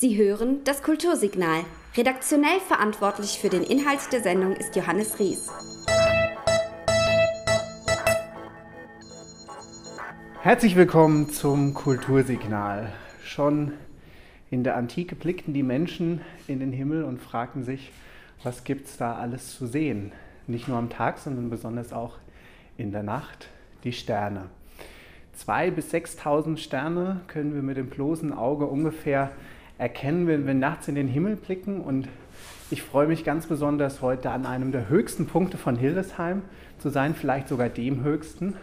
Sie hören das Kultursignal. Redaktionell verantwortlich für den Inhalt der Sendung ist Johannes Ries. Herzlich willkommen zum Kultursignal. Schon in der Antike blickten die Menschen in den Himmel und fragten sich, was gibt es da alles zu sehen? Nicht nur am Tag, sondern besonders auch in der Nacht, die Sterne. 2.000 bis 6.000 Sterne können wir mit dem bloßen Auge ungefähr erkennen, wenn wir nachts in den Himmel blicken. Und ich freue mich ganz besonders, heute an einem der höchsten Punkte von Hildesheim zu sein, vielleicht sogar dem höchsten,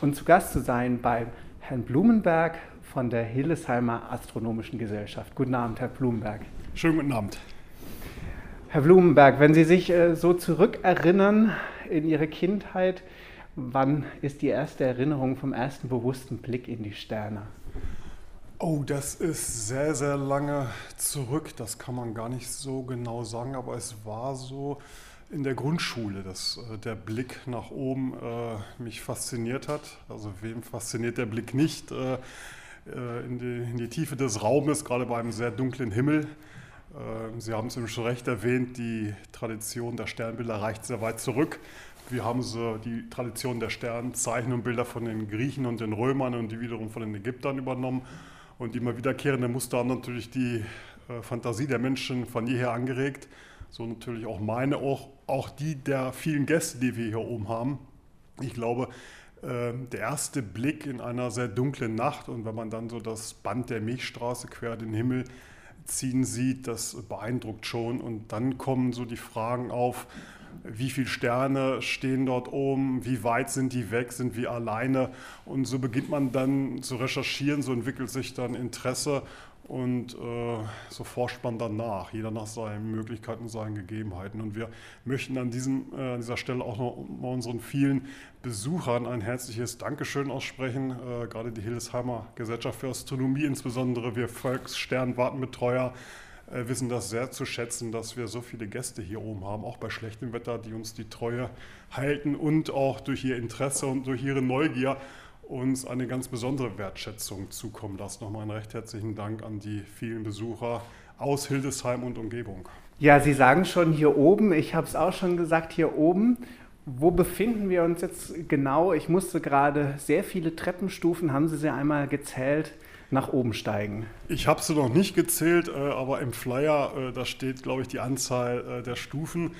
und zu Gast zu sein bei Herrn Blumenberg von der Hildesheimer Astronomischen Gesellschaft. Guten Abend, Herr Blumenberg. Schönen guten Abend. Herr Blumenberg, wenn Sie sich äh, so zurückerinnern in Ihre Kindheit, wann ist die erste Erinnerung vom ersten bewussten Blick in die Sterne? Oh, das ist sehr, sehr lange zurück. Das kann man gar nicht so genau sagen, aber es war so in der Grundschule, dass äh, der Blick nach oben äh, mich fasziniert hat. Also wem fasziniert der Blick nicht äh, äh in, die, in, die, Tiefe des Raumes, gerade bei einem sehr dunklen Himmel. Äh, Sie haben es schon recht erwähnt, die Tradition der Sternbilder reicht sehr weit zurück. Wir haben so die Tradition der Sternzeichen und Bilder von den Griechen und den Römern und die wiederum von den Ägyptern übernommen. Und immer wiederkehrende Muster haben natürlich die äh, Fantasie der Menschen von jeher angeregt. So natürlich auch meine, auch, auch die der vielen Gäste, die wir hier oben haben. Ich glaube, äh, der erste Blick in einer sehr dunklen Nacht und wenn man dann so das Band der Milchstraße quer den Himmel ziehen sieht, das beeindruckt schon. Und dann kommen so die Fragen auf, wie viele Sterne stehen dort oben, wie weit sind die weg, sind wir alleine. Und so beginnt man dann zu recherchieren, so entwickelt sich dann Interesse und äh, so forscht man dann nach, jeder nach seinen Möglichkeiten, seinen Gegebenheiten. Und wir möchten an, diesem, äh, an dieser Stelle auch noch unseren vielen Besuchern ein herzliches Dankeschön aussprechen. Äh, gerade die Hildesheimer Gesellschaft für Astronomie, insbesondere wir Volkssternwartenbetreuer, äh, wissen das sehr zu schätzen, dass wir so viele Gäste hier oben haben, auch bei schlechtem Wetter, die uns die Treue halten und auch durch ihr Interesse und durch ihre Neugier uns eine ganz besondere Wertschätzung zukommen lassen. Nochmal einen recht herzlichen Dank an die vielen Besucher aus Hildesheim und Umgebung. Ja, Sie sagen schon hier oben, ich habe es auch schon gesagt, hier oben. Wo befinden wir uns jetzt genau? Ich musste gerade sehr viele Treppenstufen, haben Sie sie einmal gezählt, nach oben steigen? Ich habe sie noch nicht gezählt, äh, aber im Flyer, äh, da steht, glaube ich, die Anzahl äh, der Stufen.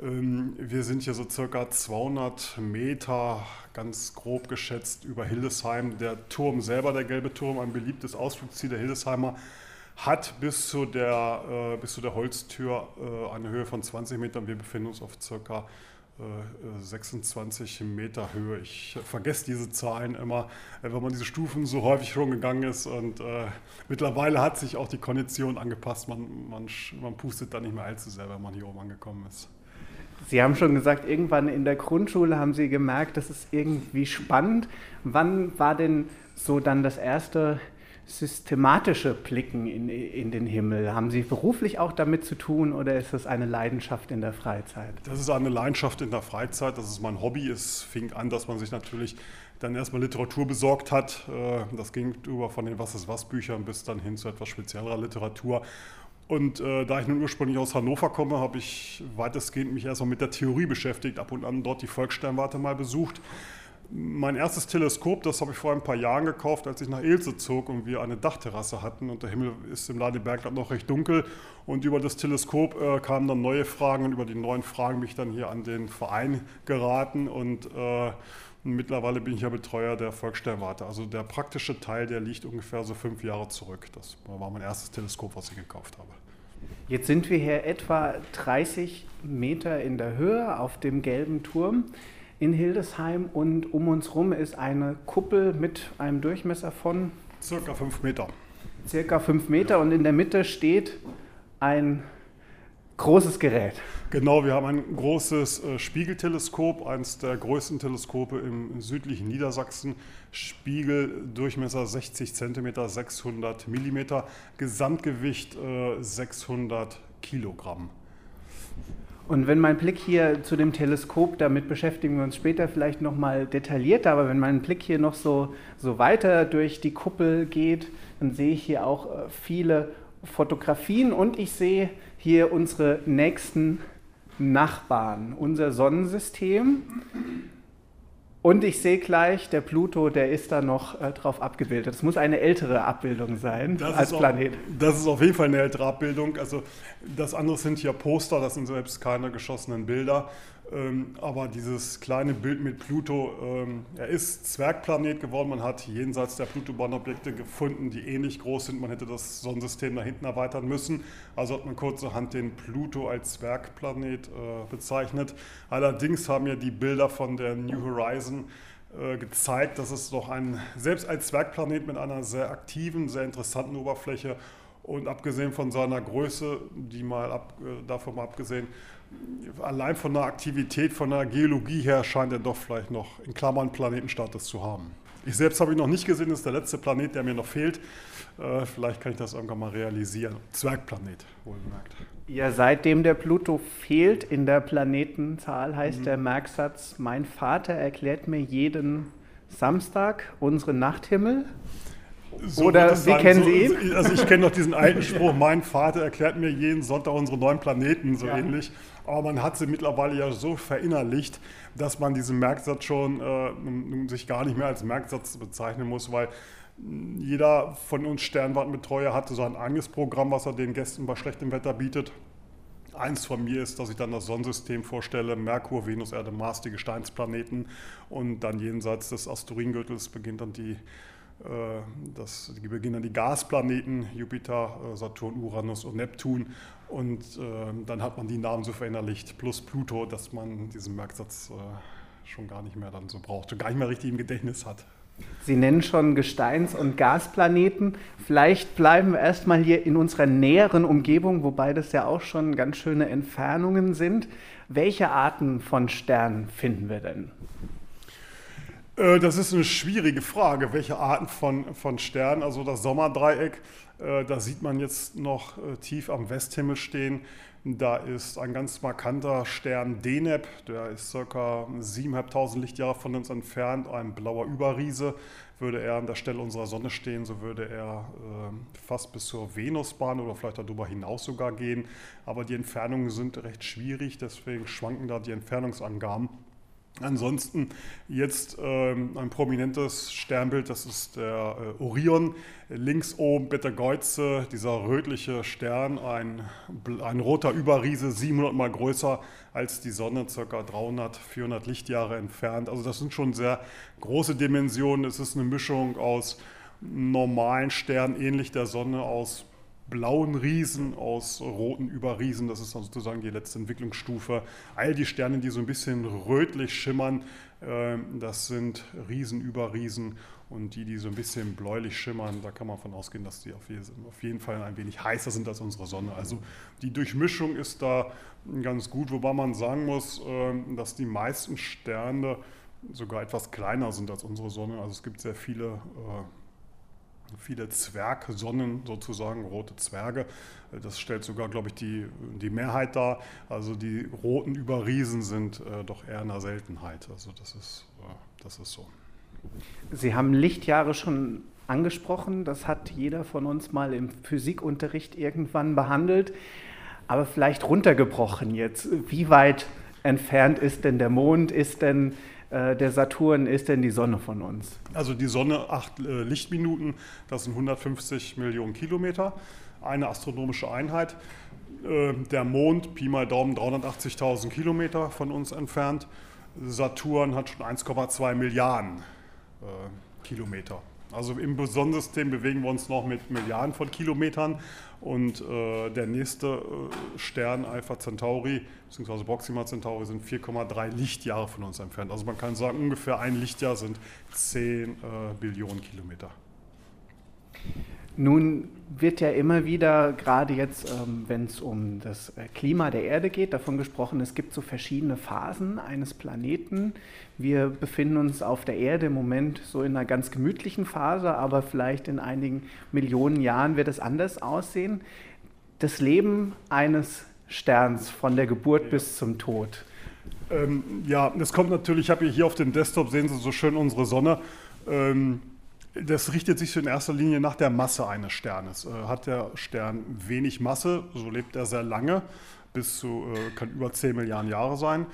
Ähm, wir sind hier so circa 200 Meter, ganz grob geschätzt, über Hildesheim. Der Turm selber, der gelbe Turm, ein beliebtes Ausflugsziel der Hildesheimer, hat bis zu der, bis zu der Holztür eine Höhe von 20 Metern. Wir befinden uns auf circa 26 Meter Höhe. Ich vergesse diese Zahlen immer, wenn man diese Stufen so häufig schon gegangen ist. Und äh, mittlerweile hat sich auch die Kondition angepasst. Man, man, man pustet da nicht mehr allzu sehr, wenn man hier oben angekommen ist. Sie haben schon gesagt, irgendwann in der Grundschule haben Sie gemerkt, das ist irgendwie spannend. Wann war denn so dann das erste systematische Blicken in, in den Himmel? Haben Sie beruflich auch damit zu tun oder ist das eine Leidenschaft in der Freizeit? Das ist eine Leidenschaft in der Freizeit, das ist mein Hobby. Es fing an, dass man sich natürlich dann erstmal Literatur besorgt hat. Äh, das ging über von den Was ist was Büchern bis dann hin zu etwas speziellerer Literatur. Und äh, da ich nun ursprünglich aus Hannover komme, habe ich weitestgehend mich erstmal mit der Theorie beschäftigt, ab und an dort die Volkssternwarte mal besucht mein erstes Teleskop, das habe ich vor ein paar Jahren gekauft, als ich nach Ilse zog und wir eine Dachterrasse hatten und der Himmel ist im Ladebergland noch recht dunkel und über das Teleskop äh, kamen dann neue Fragen und über die neuen Fragen bin ich dann hier an den Verein geraten und äh, mittlerweile bin ich ja Betreuer der Volkssternwarte. Also der praktische Teil, der liegt ungefähr so fünf Jahre zurück. Das war mein erstes Teleskop, was ich gekauft habe. Jetzt sind wir hier etwa 30 Meter in der Höhe auf dem gelben Turm in Hildesheim und um uns herum ist eine Kuppel mit einem Durchmesser von circa fünf Meter. Circa fünf Meter und in der Mitte steht ein großes Gerät. Genau, wir haben ein großes äh, Spiegelteleskop, eines der größten Teleskope im südlichen Niedersachsen. Spiegel, Durchmesser 60 cm, 600 mm, Gesamtgewicht äh, 600 Kilogramm. Und wenn mein Blick hier zu dem Teleskop, damit beschäftigen wir uns später vielleicht nochmal detaillierter, aber wenn mein Blick hier noch so, so weiter durch die Kuppel geht, dann sehe ich hier auch äh, viele Fotografien und ich sehe hier unsere nächsten Nachbarn, unser Sonnensystem. Und ich sehe gleich, der Pluto, der ist da noch äh, drauf abgebildet. Das muss eine ältere Abbildung sein Das als Planet. Auch, das ist auf jeden Fall eine ältere Abbildung. Also das andere sind hier Poster, das sind selbst keine geschossenen Bilder. Ähm, aber dieses kleine Bild mit Pluto, ähm, er ist Zwergplanet geworden. Man hat jenseits der Pluto-Bahnobjekte gefunden, die ähnlich groß sind. Man hätte das Sonnensystem da hinten erweitern müssen. Also hat man kurzerhand den Pluto als Zwergplanet äh, bezeichnet. Allerdings haben ja die Bilder von der New Horizon äh, gezeigt, dass es doch ein, selbst als Zwergplanet mit einer sehr aktiven, sehr interessanten Oberfläche und abgesehen von seiner Größe, die mal ab, äh, davon mal abgesehen, allein von der Aktivität, von der Geologie her scheint er doch vielleicht noch in Klammern Planetenstatus zu haben. Ich selbst habe ihn noch nicht gesehen, das ist der letzte Planet, der mir noch fehlt. Äh, vielleicht kann ich das irgendwann mal realisieren. Zwergplanet, wohlgemerkt. Ja, seitdem der Pluto fehlt in der Planetenzahl, heißt mhm. der Merksatz, mein Vater erklärt mir jeden Samstag unseren Nachthimmel. So Oder wie kennen so, Sie ihn? Also ich kenne noch diesen alten Spruch, mein Vater erklärt mir jeden Sonntag unsere neuen Planeten, so ja. ähnlich. Aber man hat sie mittlerweile ja so verinnerlicht, dass man diesen Merksatz schon äh, sich gar nicht mehr als Merksatz bezeichnen muss, weil jeder von uns Sternwartenbetreuer hatte so ein eigenes Programm, was er den Gästen bei schlechtem Wetter bietet. Eins von mir ist, dass ich dann das Sonnensystem vorstelle, Merkur, Venus, Erde, Mars, die Gesteinsplaneten und dann jenseits des Asteroidengürtels beginnt dann die das, die beginnen die Gasplaneten, Jupiter, äh, Saturn, Uranus und Neptun. Und äh, dann hat man die Namen so verinnerlicht, plus Pluto, dass man diesen Merksatz schon gar nicht mehr dann so braucht gar nicht mehr richtig im Gedächtnis hat. Sie nennen schon Gesteins- und Gasplaneten. Vielleicht bleiben wir erstmal hier in unserer näheren Umgebung, wobei das ja auch schon ganz schöne Entfernungen sind. Welche Arten von Sternen finden wir denn? Äh, das ist eine schwierige Frage, welche Arten von, von Sternen. Also das Sommerdreieck, äh, da sieht man jetzt noch äh, tief am Westhimmel stehen. Da ist ein ganz markanter Stern Deneb, der ist ca. 7.500 Lichtjahre von uns entfernt, ein blauer Überriese. Würde er an der Stelle unserer Sonne stehen, so würde er äh, fast bis zur Venusbahn oder vielleicht darüber hinaus sogar gehen. Aber die Entfernungen sind recht schwierig, deswegen schwanken da die Entfernungsangaben. Ansonsten jetzt ähm, ein prominentes Sternbild, das ist der äh, Orion. Links oben Betelgeuse, dieser rötliche Stern, ein, ein roter Überriese, 700 mal größer als die Sonne, ca. 300, 400 Lichtjahre entfernt. Also das sind schon sehr große Dimensionen. Es ist eine Mischung aus normalen Sternen, ähnlich der Sonne, aus blauen Riesen, aus roten Überriesen. Das ist dann sozusagen die letzte Entwicklungsstufe. All die Sterne, die so ein bisschen rötlich schimmern, ähm, das sind Riesen über Riesen. Und die, die so ein bisschen bläulich schimmern, da kann man davon ausgehen, dass die auf jeden Fall ein wenig heißer sind als unsere Sonne. Also die Durchmischung ist da ganz gut, wobei man sagen muss, ähm, dass die meisten Sterne sogar etwas kleiner sind als unsere Sonne. Also es gibt sehr viele äh, viele Zwergsonnen sozusagen, rote Zwerge. Das stellt sogar, glaube ich, die, die Mehrheit dar. Also die roten Überriesen sind äh, doch eher eine Seltenheit. Also das ist, äh, das ist so. Sie haben Lichtjahre schon angesprochen. Das hat jeder von uns mal im Physikunterricht irgendwann behandelt. Aber vielleicht runtergebrochen jetzt. Wie weit entfernt ist denn der Mond? Ist denn der Saturn ist denn die Sonne von uns? Also die Sonne acht äh, Lichtminuten, das sind 150 Millionen Kilometer, eine astronomische Einheit. Äh, der Mond, Pi mal Daumen, 380.000 Kilometer von uns entfernt. Saturn hat schon 1,2 Milliarden äh, Kilometer. Also im Sonnensystem bewegen wir uns noch mit Milliarden von Kilometern und äh, der nächste äh, Stern Alpha Centauri bzw. Proxima Centauri sind 4,3 Lichtjahre von uns entfernt. Also man kann sagen, ungefähr ein Lichtjahr sind 10 äh, Billionen Kilometer. Nun wird ja immer wieder, gerade jetzt, ähm, wenn es um das äh, Klima der Erde geht, davon gesprochen, es gibt so verschiedene Phasen eines Planeten. Wir befinden uns auf der Erde im Moment so in einer ganz gemütlichen Phase, aber vielleicht in einigen Millionen Jahren wird es anders aussehen. Das Leben eines Sterns von der Geburt ja. bis zum Tod. Ähm, ja, das kommt natürlich, ich habe hier auf dem Desktop, sehen Sie so schön unsere Sonne. Ähm, Das richtet sich in erster Linie nach der Masse eines Sternes. Äh, hat der Stern wenig Masse, so lebt er sehr lange, bis zu, äh, kann über 10 Milliarden Jahre sein.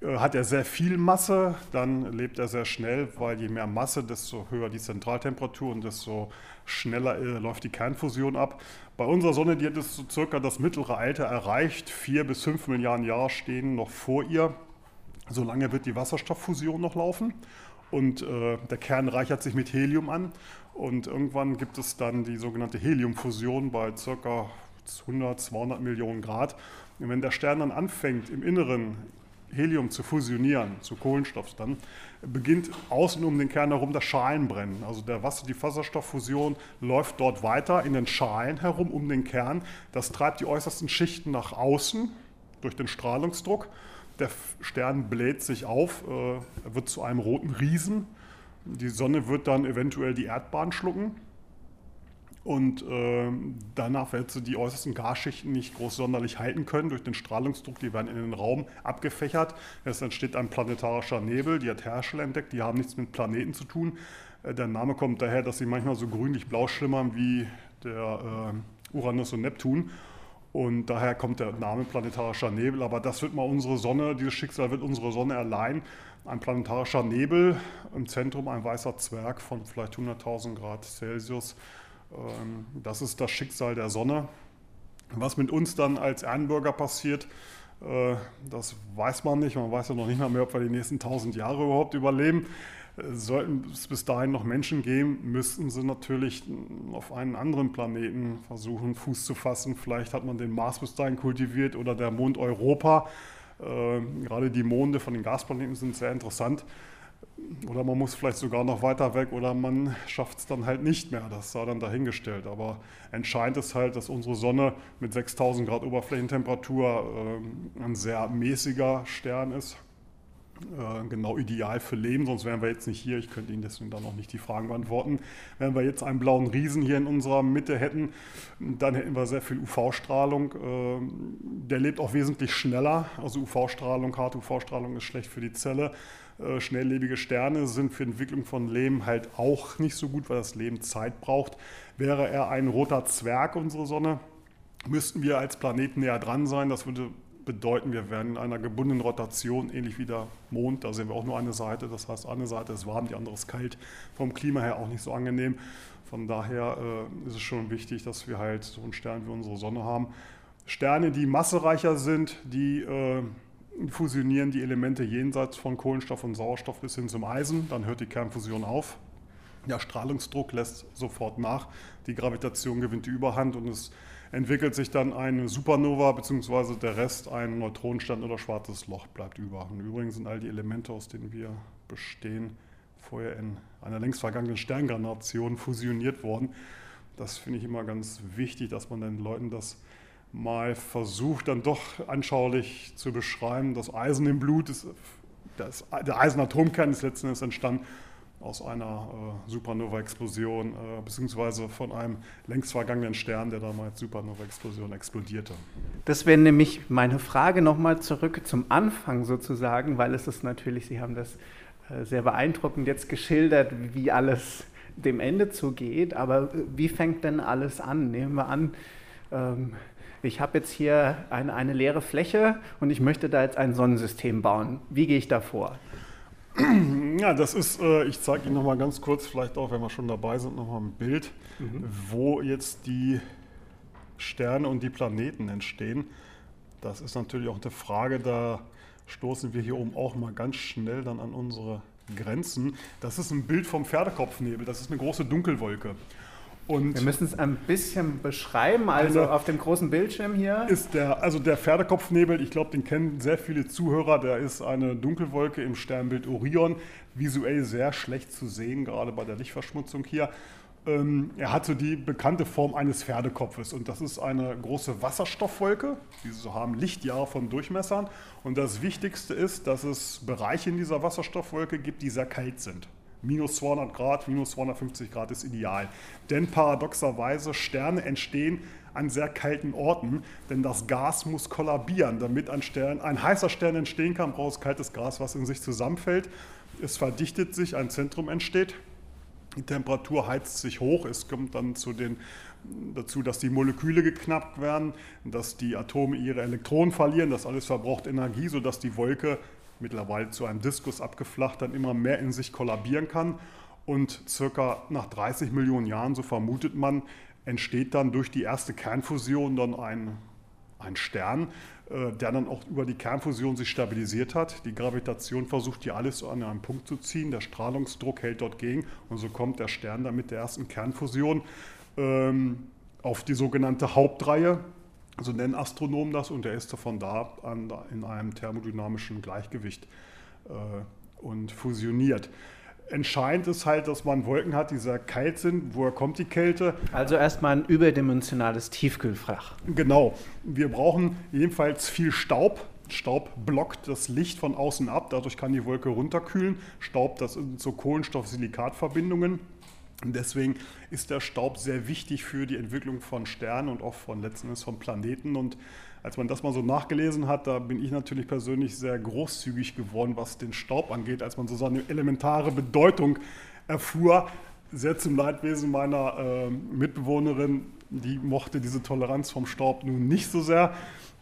Äh, hat er sehr viel Masse, dann lebt er sehr schnell, weil je mehr Masse, desto höher die Zentraltemperatur und desto schneller läuft die Kernfusion ab. Bei unserer Sonne, die hat es so circa das mittlere Alter erreicht, vier bis fünf Milliarden Jahre stehen noch vor ihr. Solange wird die Wasserstofffusion noch laufen und äh, der Kern reichert sich mit Helium an und irgendwann gibt es dann die sogenannte Heliumfusion bei ca. 100, 200 Millionen Grad. Und wenn der Stern dann anfängt, im Inneren Helium zu fusionieren, zu Kohlenstoff dann, beginnt außen um den Kern herum das Schalenbrennen. Also der Wasser, die Wasserstofffusion läuft dort weiter in den Schalen herum um den Kern. Das treibt die äußersten Schichten nach außen durch den Strahlungsdruck der Stern bläht sich auf, äh, er wird zu einem roten Riesen. Die Sonne wird dann eventuell die Erdbahn schlucken. Und äh, danach wird sie die äußersten Gasschichten nicht groß sonderlich halten können durch den Strahlungsdruck. Die werden in den Raum abgefächert. Es entsteht ein planetarischer Nebel. Die hat Herschel entdeckt. Die haben nichts mit Planeten zu tun. Äh, der Name kommt daher, dass sie manchmal so grünlich-blau schimmern wie der Uranus und Neptun. Und daher kommt der Name planetarischer Nebel. Aber das wird mal unsere Sonne, dieses Schicksal wird unsere Sonne erleihen. Ein planetarischer Nebel, im Zentrum ein weißer Zwerg von vielleicht 100.000 Grad Celsius. Ähm, das ist das Schicksal der Sonne. Was mit uns dann als Ehrenbürger passiert, äh, das weiß man nicht. Man weiß ja noch nicht mal mehr, ob wir die nächsten 1000 Jahre überhaupt überleben. Sollten es bis dahin noch Menschen geben, müssten sie natürlich auf einen anderen Planeten versuchen, Fuß zu fassen. Vielleicht hat man den Mars bis dahin kultiviert oder der Mond Europa. Äh, gerade die Monde von den Gasplaneten sind sehr interessant. Oder man muss vielleicht sogar noch weiter weg oder man schafft es dann halt nicht mehr. Das sei dann dahingestellt. Aber entscheidend ist halt, dass unsere Sonne mit 6000 Grad Oberflächentemperatur äh, ein sehr mäßiger Stern ist genau ideal für Leben, sonst wären wir jetzt nicht hier. Ich könnte Ihnen deswegen dann noch nicht die Fragen beantworten. Wenn wir jetzt einen blauen Riesen hier in unserer Mitte hätten, dann hätten wir sehr viel UV-Strahlung. Äh, der lebt auch wesentlich schneller. Also UV-Strahlung, harte UV-Strahlung ist schlecht für die Zelle. Äh, schnelllebige Sterne sind für Entwicklung von Leben halt auch nicht so gut, weil das Leben Zeit braucht. Wäre er ein roter Zwerg, unsere Sonne, müssten wir als Planet näher dran sein. Das würde bedeuten, wir werden in einer gebundenen Rotation, ähnlich wie der Mond, da sehen wir auch nur eine Seite, das heißt, eine Seite ist warm, die andere ist kalt, vom Klima her auch nicht so angenehm. Von daher äh, ist es schon wichtig, dass wir halt so einen Stern wie unsere Sonne haben. Sterne, die massereicher sind, die äh, fusionieren die Elemente jenseits von Kohlenstoff und Sauerstoff bis hin zum Eisen, dann hört die Kernfusion auf. Der Strahlungsdruck lässt sofort nach, die Gravitation gewinnt die Überhand und es entwickelt sich dann eine Supernova bzw. der Rest ein Neutronenstern oder schwarzes Loch bleibt über. Und übrigens sind all die Elemente, aus denen wir bestehen, vorher in einer längst vergangenen Sterngranation fusioniert worden. Das finde ich immer ganz wichtig, dass man den Leuten das mal versucht, dann doch anschaulich zu beschreiben. Das Eisen im Blut, ist, das, der Eisenatomkern ist letzten Endes entstanden aus einer äh, Supernova-Explosion, äh, beziehungsweise von einem längst vergangenen Stern, der damals Supernova-Explosion explodierte. Das wäre nämlich meine Frage nochmal zurück zum Anfang sozusagen, weil es ist natürlich, Sie haben das äh, sehr beeindruckend jetzt geschildert, wie alles dem Ende zugeht, aber äh, wie fängt denn alles an? Nehmen wir an, ähm, ich habe jetzt hier eine, eine leere Fläche und ich möchte da jetzt ein Sonnensystem bauen. Wie gehe ich da vor? Ja, das ist, äh, ich zeige Ihnen noch mal ganz kurz, vielleicht auch, wenn wir schon dabei sind, noch mal ein Bild, mhm. wo jetzt die Sterne und die Planeten entstehen. Das ist natürlich auch eine Frage, da stoßen wir hier oben auch mal ganz schnell dann an unsere Grenzen. Das ist ein Bild vom Pferdekopfnebel, das ist eine große Dunkelwolke. Und wir müssen es ein bisschen beschreiben. Also, also auf dem großen Bildschirm hier ist der, also der Pferdekopfnebel. Ich glaube, den kennen sehr viele Zuhörer. Der ist eine Dunkelwolke im Sternbild Orion. Visuell sehr schlecht zu sehen, gerade bei der Lichtverschmutzung hier. Ähm, er hat so die bekannte Form eines Pferdekopfes und das ist eine große Wasserstoffwolke. Diese haben Lichtjahre von Durchmessern. Und das Wichtigste ist, dass es Bereiche in dieser Wasserstoffwolke gibt, die sehr kalt sind. Minus 200 Grad, minus 250 Grad ist ideal. Denn paradoxerweise Sterne entstehen an sehr kalten Orten, denn das Gas muss kollabieren. Damit ein, Stern, ein heißer Stern entstehen kann, braucht es kaltes Gas, was in sich zusammenfällt. Es verdichtet sich, ein Zentrum entsteht. Die Temperatur heizt sich hoch, es kommt dann zu den, dazu, dass die Moleküle geknappt werden, dass die Atome ihre Elektronen verlieren, das alles verbraucht Energie, sodass die Wolke mittlerweile zu einem Diskus abgeflacht dann immer mehr in sich kollabieren kann. Und circa nach 30 Millionen Jahren, so vermutet man, entsteht dann durch die erste Kernfusion dann ein, ein Stern, äh, der dann auch über die Kernfusion sich stabilisiert hat. Die Gravitation versucht hier alles an einen Punkt zu ziehen, der Strahlungsdruck hält dort gegen und so kommt der Stern dann mit der ersten Kernfusion ähm, auf die sogenannte Hauptreihe, so nennen Astronomen das, und der ist von da an in einem thermodynamischen Gleichgewicht äh, und fusioniert. Entscheidend ist halt, dass man Wolken hat, die sehr kalt sind. Woher kommt die Kälte? Also erstmal ein überdimensionales Tiefkühlfach. Genau. Wir brauchen jedenfalls viel Staub. Staub blockt das Licht von außen ab, dadurch kann die Wolke runterkühlen. Staub, das sind so Kohlenstoff-Silikat-Verbindungen. Und deswegen ist der Staub sehr wichtig für die Entwicklung von Sternen und auch von letzten Endes von Planeten. Und als man das mal so nachgelesen hat, da bin ich natürlich persönlich sehr großzügig geworden, was den Staub angeht, als man so seine elementare Bedeutung erfuhr. Sehr zum Leidwesen meiner äh, Mitbewohnerin, die mochte diese Toleranz vom Staub nun nicht so sehr.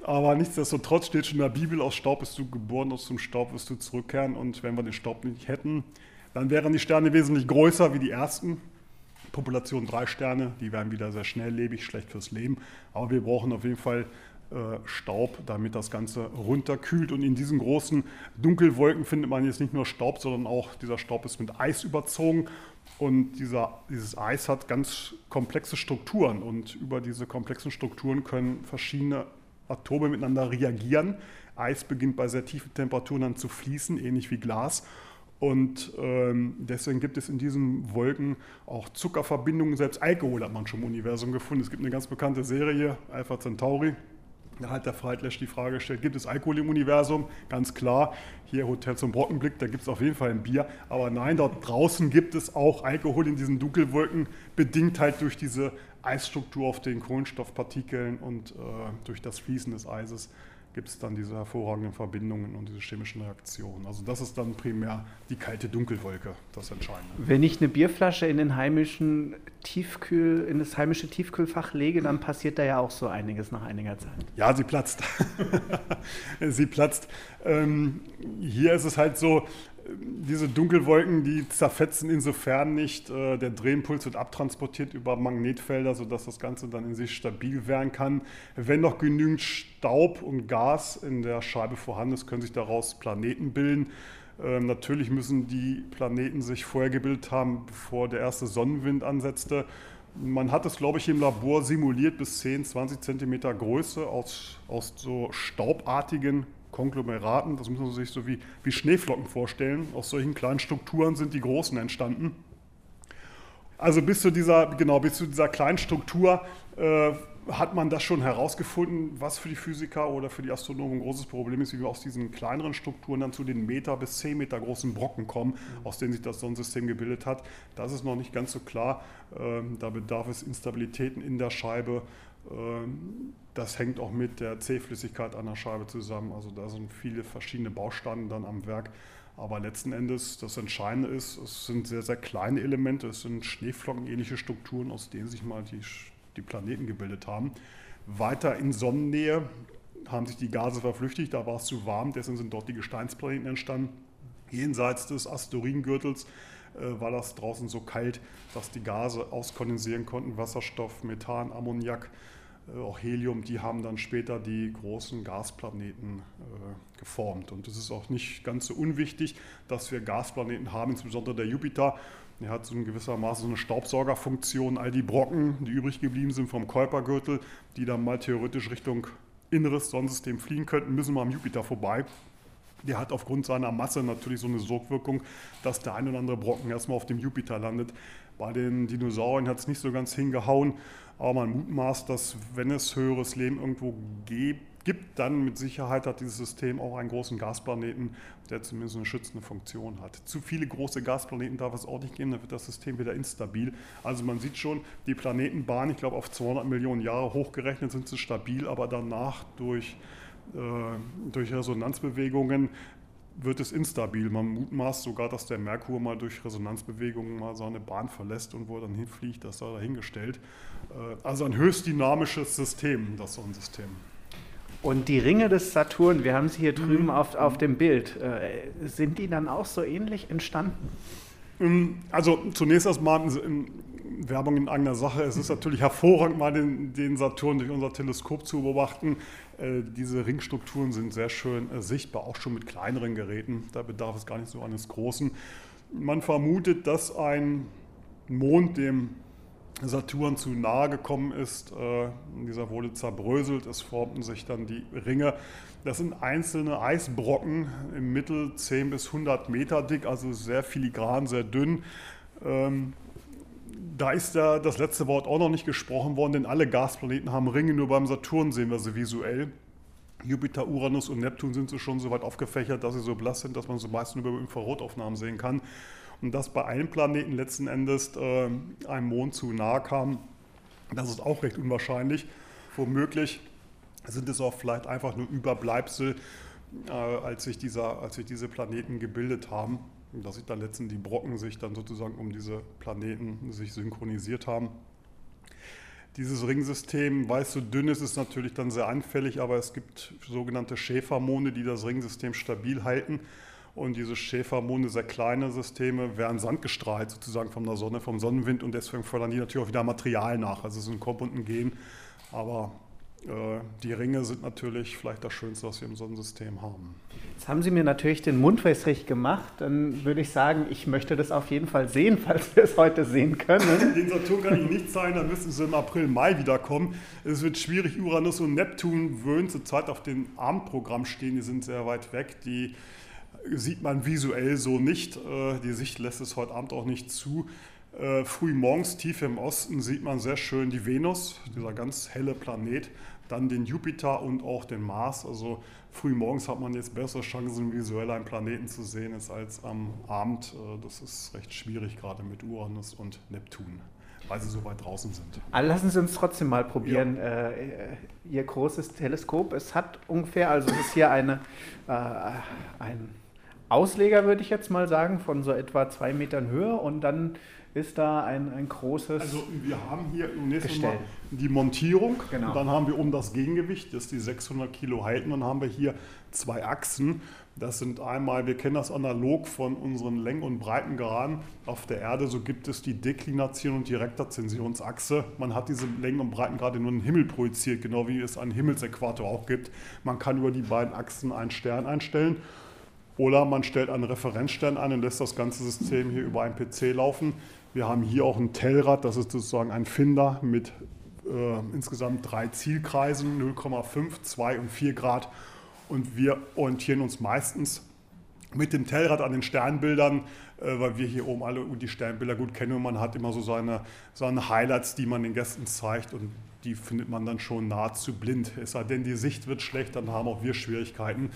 Aber nichtsdestotrotz steht schon in der Bibel, aus Staub bist du geboren, aus dem Staub wirst du zurückkehren. Und wenn wir den Staub nicht hätten, dann wären die Sterne wesentlich größer wie die ersten. Population drei Sterne, die wären wieder sehr schnelllebig, schlecht fürs Leben. Aber wir brauchen auf jeden Fall äh, Staub, damit das Ganze runterkühlt. Und in diesen großen Dunkelwolken findet man jetzt nicht nur Staub, sondern auch dieser Staub ist mit Eis überzogen. Und dieser, dieses Eis hat ganz komplexe Strukturen. Und über diese komplexen Strukturen können verschiedene Atome miteinander reagieren. Eis beginnt bei sehr tiefen Temperaturen dann zu fließen, ähnlich wie Glas. Und ähm, deswegen gibt es in diesen Wolken auch Zuckerverbindungen. Selbst Alkohol hat man schon im Universum gefunden. Es gibt eine ganz bekannte Serie, Alpha Centauri, da hat der Freitlesch die Frage gestellt, gibt es Alkohol im Universum? Ganz klar, hier Hotel zum Brockenblick, da gibt es auf jeden Fall ein Bier. Aber nein, dort draußen gibt es auch Alkohol in diesen Dunkelwolken, bedingt halt durch diese Eisstruktur auf den Kohlenstoffpartikeln und äh, durch das Fließen des Eises gibt es dann diese hervorragenden Verbindungen und diese chemischen Reaktionen. Also das ist dann primär die kalte Dunkelwolke, das Entscheidende. Wenn ich eine Bierflasche in den heimischen Tiefkühl, in das heimische Tiefkühlfach lege, dann passiert da ja auch so einiges nach einiger Zeit. Ja, sie platzt. sie platzt. Ähm, hier ist es halt so, diese Dunkelwolken, die zerfetzen insofern nicht. Äh, der Drehimpuls wird abtransportiert über Magnetfelder, sodass das Ganze dann in sich stabil werden kann. Wenn noch genügend Staub und Gas in der Scheibe vorhanden ist, können sich daraus Planeten bilden. Ähm, natürlich müssen die Planeten sich vorher gebildet haben, bevor der erste Sonnenwind ansetzte. Man hat es, glaube ich, im Labor simuliert bis 10, 20 Zentimeter Größe aus, aus so staubartigen Konglomeraten, das muss man sich so wie, wie Schneeflocken vorstellen. Aus solchen kleinen Strukturen sind die großen entstanden. Also bis zu dieser, genau, bis zu dieser kleinen Struktur äh, hat man das schon herausgefunden, was für die Physiker oder für die Astronomen ein großes Problem ist, wie wir aus diesen kleineren Strukturen dann zu den Meter bis 10 Meter großen Brocken kommen, aus denen sich das Sonnensystem gebildet hat. Das ist noch nicht ganz so klar. Ähm, da bedarf es Instabilitäten in der Scheibe. Ähm, das hängt auch mit der Zähflüssigkeit an der Scheibe zusammen. Also da sind viele verschiedene Bausteine dann am Werk. Aber letzten Endes, das Entscheidende ist, es sind sehr, sehr kleine Elemente, es sind Schneeflockenähnliche Strukturen, aus denen sich mal die, die Planeten gebildet haben. Weiter in Sonnennähe haben sich die Gase verflüchtigt, da war es zu warm, deswegen sind dort die Gesteinsplaneten entstanden. Jenseits des Asteroidengürtels äh, war das draußen so kalt, dass die Gase auskondensieren konnten, Wasserstoff, Methan, Ammoniak auch Helium, die haben dann später die großen Gasplaneten äh, geformt. Und es ist auch nicht ganz so unwichtig, dass wir Gasplaneten haben, insbesondere der Jupiter. Er hat so in gewissermaßen so eine Staubsaugerfunktion. All die Brocken, die übrig geblieben sind vom Kuipergürtel, die dann mal theoretisch Richtung inneres Sonnensystem fliegen könnten, müssen mal am Jupiter vorbei. Der hat aufgrund seiner Masse natürlich so eine Sogwirkung, dass der ein oder andere Brocken erstmal auf dem Jupiter landet. Bei den Dinosauriern hat es nicht so ganz hingehauen. Aber man mutmaßt, dass wenn es höheres Leben irgendwo gibt, dann mit Sicherheit hat dieses System auch einen großen Gasplaneten, der zumindest eine schützende Funktion hat. Zu viele große Gasplaneten darf es auch nicht geben, dann wird das System wieder instabil. Also man sieht schon, die Planetenbahn, ich glaube auf 200 Millionen Jahre hochgerechnet sind sie stabil, aber danach durch, äh, durch Resonanzbewegungen wird es instabil. Man mutmaßt sogar, dass der Merkur mal durch Resonanzbewegungen mal seine Bahn verlässt und wo er dann hinfliegt, das sei dahingestellt. Äh, also ein höchst dynamisches System, das Sonnensystem. Und die Ringe des Saturn, wir haben sie hier drüben mhm. auf, auf dem Bild, äh, sind die dann auch so ähnlich entstanden? Ähm, also zunächst erstmal Werbung in eigener Sache. Es ist natürlich hervorragend, mal den, den Saturn durch unser Teleskop zu beobachten. Äh, diese Ringstrukturen sind sehr schön äh, sichtbar, auch schon mit kleineren Geräten. Da bedarf es gar nicht so eines großen. Man vermutet, dass ein Mond dem Saturn zu nahe gekommen ist. Äh, dieser wurde zerbröselt, es formten sich dann die Ringe. Das sind einzelne Eisbrocken, im Mittel 10 bis 100 Meter dick, also sehr filigran, sehr dünn. Ähm, da ist ja das letzte Wort auch noch nicht gesprochen worden, denn alle Gasplaneten haben Ringe, nur beim Saturn sehen wir sie visuell. Jupiter, Uranus und Neptun sind so schon so weit aufgefächert, dass sie so blass sind, dass man sie meistens über Infrarotaufnahmen sehen kann. Und dass bei einem Planeten letzten Endes äh, ein Mond zu nahe kam, das ist auch recht unwahrscheinlich. Womöglich sind es auch vielleicht einfach nur Überbleibsel, äh, als, sich dieser, als sich diese Planeten gebildet haben dass sich dann letztendlich die Brocken sich dann sozusagen um diese Planeten sich synchronisiert haben. Dieses Ringsystem, weil es so dünn ist, ist natürlich dann sehr anfällig, aber es gibt sogenannte Schäfermonde, die das Ringsystem stabil halten. Und diese Schäfermonde, sehr kleine Systeme, werden sandgestrahlt sozusagen von der Sonne, vom Sonnenwind und deswegen fördern die natürlich auch wieder Material nach. Also es ist ein Korb und ein Gen, aber die Ringe sind natürlich vielleicht das Schönste, was wir im Sonnensystem haben. Jetzt haben Sie mir natürlich den Mund wässrig gemacht. Dann würde ich sagen, ich möchte das auf jeden Fall sehen, falls wir es heute sehen können. Den Saturn kann ich nicht zeigen, dann müssen Sie im April, Mai wiederkommen. Es wird schwierig. Uranus und Neptun würden zurzeit auf dem Abendprogramm stehen. Die sind sehr weit weg. Die sieht man visuell so nicht. Äh, die Sicht lässt es heute Abend auch nicht zu. Äh, früh morgens tief im Osten sieht man sehr schön die Venus, dieser ganz helle Planet dann den Jupiter und auch den Mars. Also früh morgens hat man jetzt bessere Chancen, visuell einen Planeten zu sehen, als am Abend. Äh, das ist recht schwierig, gerade mit Uranus und Neptun weil sie so weit draußen sind. Also lassen Sie uns trotzdem mal probieren. Ja. Äh, Ihr großes Teleskop, es hat ungefähr, also es ist hier eine, äh, ein Ausleger, würde ich jetzt mal sagen, von so etwa zwei Metern Höhe und dann ist da ein, ein großes. Also wir haben hier zunächst mal die Montierung, genau. dann haben wir um das Gegengewicht, das die 600 Kilo halten, dann haben wir hier zwei Achsen. Das sind einmal, wir kennen das analog von unseren Längen- und Breitengraden auf der Erde, so gibt es die Deklination und die Rektazensionsachse. Man hat diese Längen- und Breitengrade nur in den Himmel projiziert, genau wie es einen Himmelsäquator auch gibt. Man kann über die beiden Achsen einen Stern einstellen oder man stellt einen Referenzstern an und lässt das ganze System hier über einen PC laufen. Wir haben hier auch ein Tellrad, das ist sozusagen ein Finder mit äh, insgesamt drei Zielkreisen, 0,5, 2 und 4 Grad. Und wir orientieren uns meistens mit dem Tellrad an den Sternbildern, äh, weil wir hier oben alle die Sternbilder gut kennen und man hat immer so seine, seine Highlights, die man den Gästen zeigt und die findet man dann schon nahezu blind. Es sei denn, die Sicht wird schlecht, dann haben auch wir Schwierigkeiten.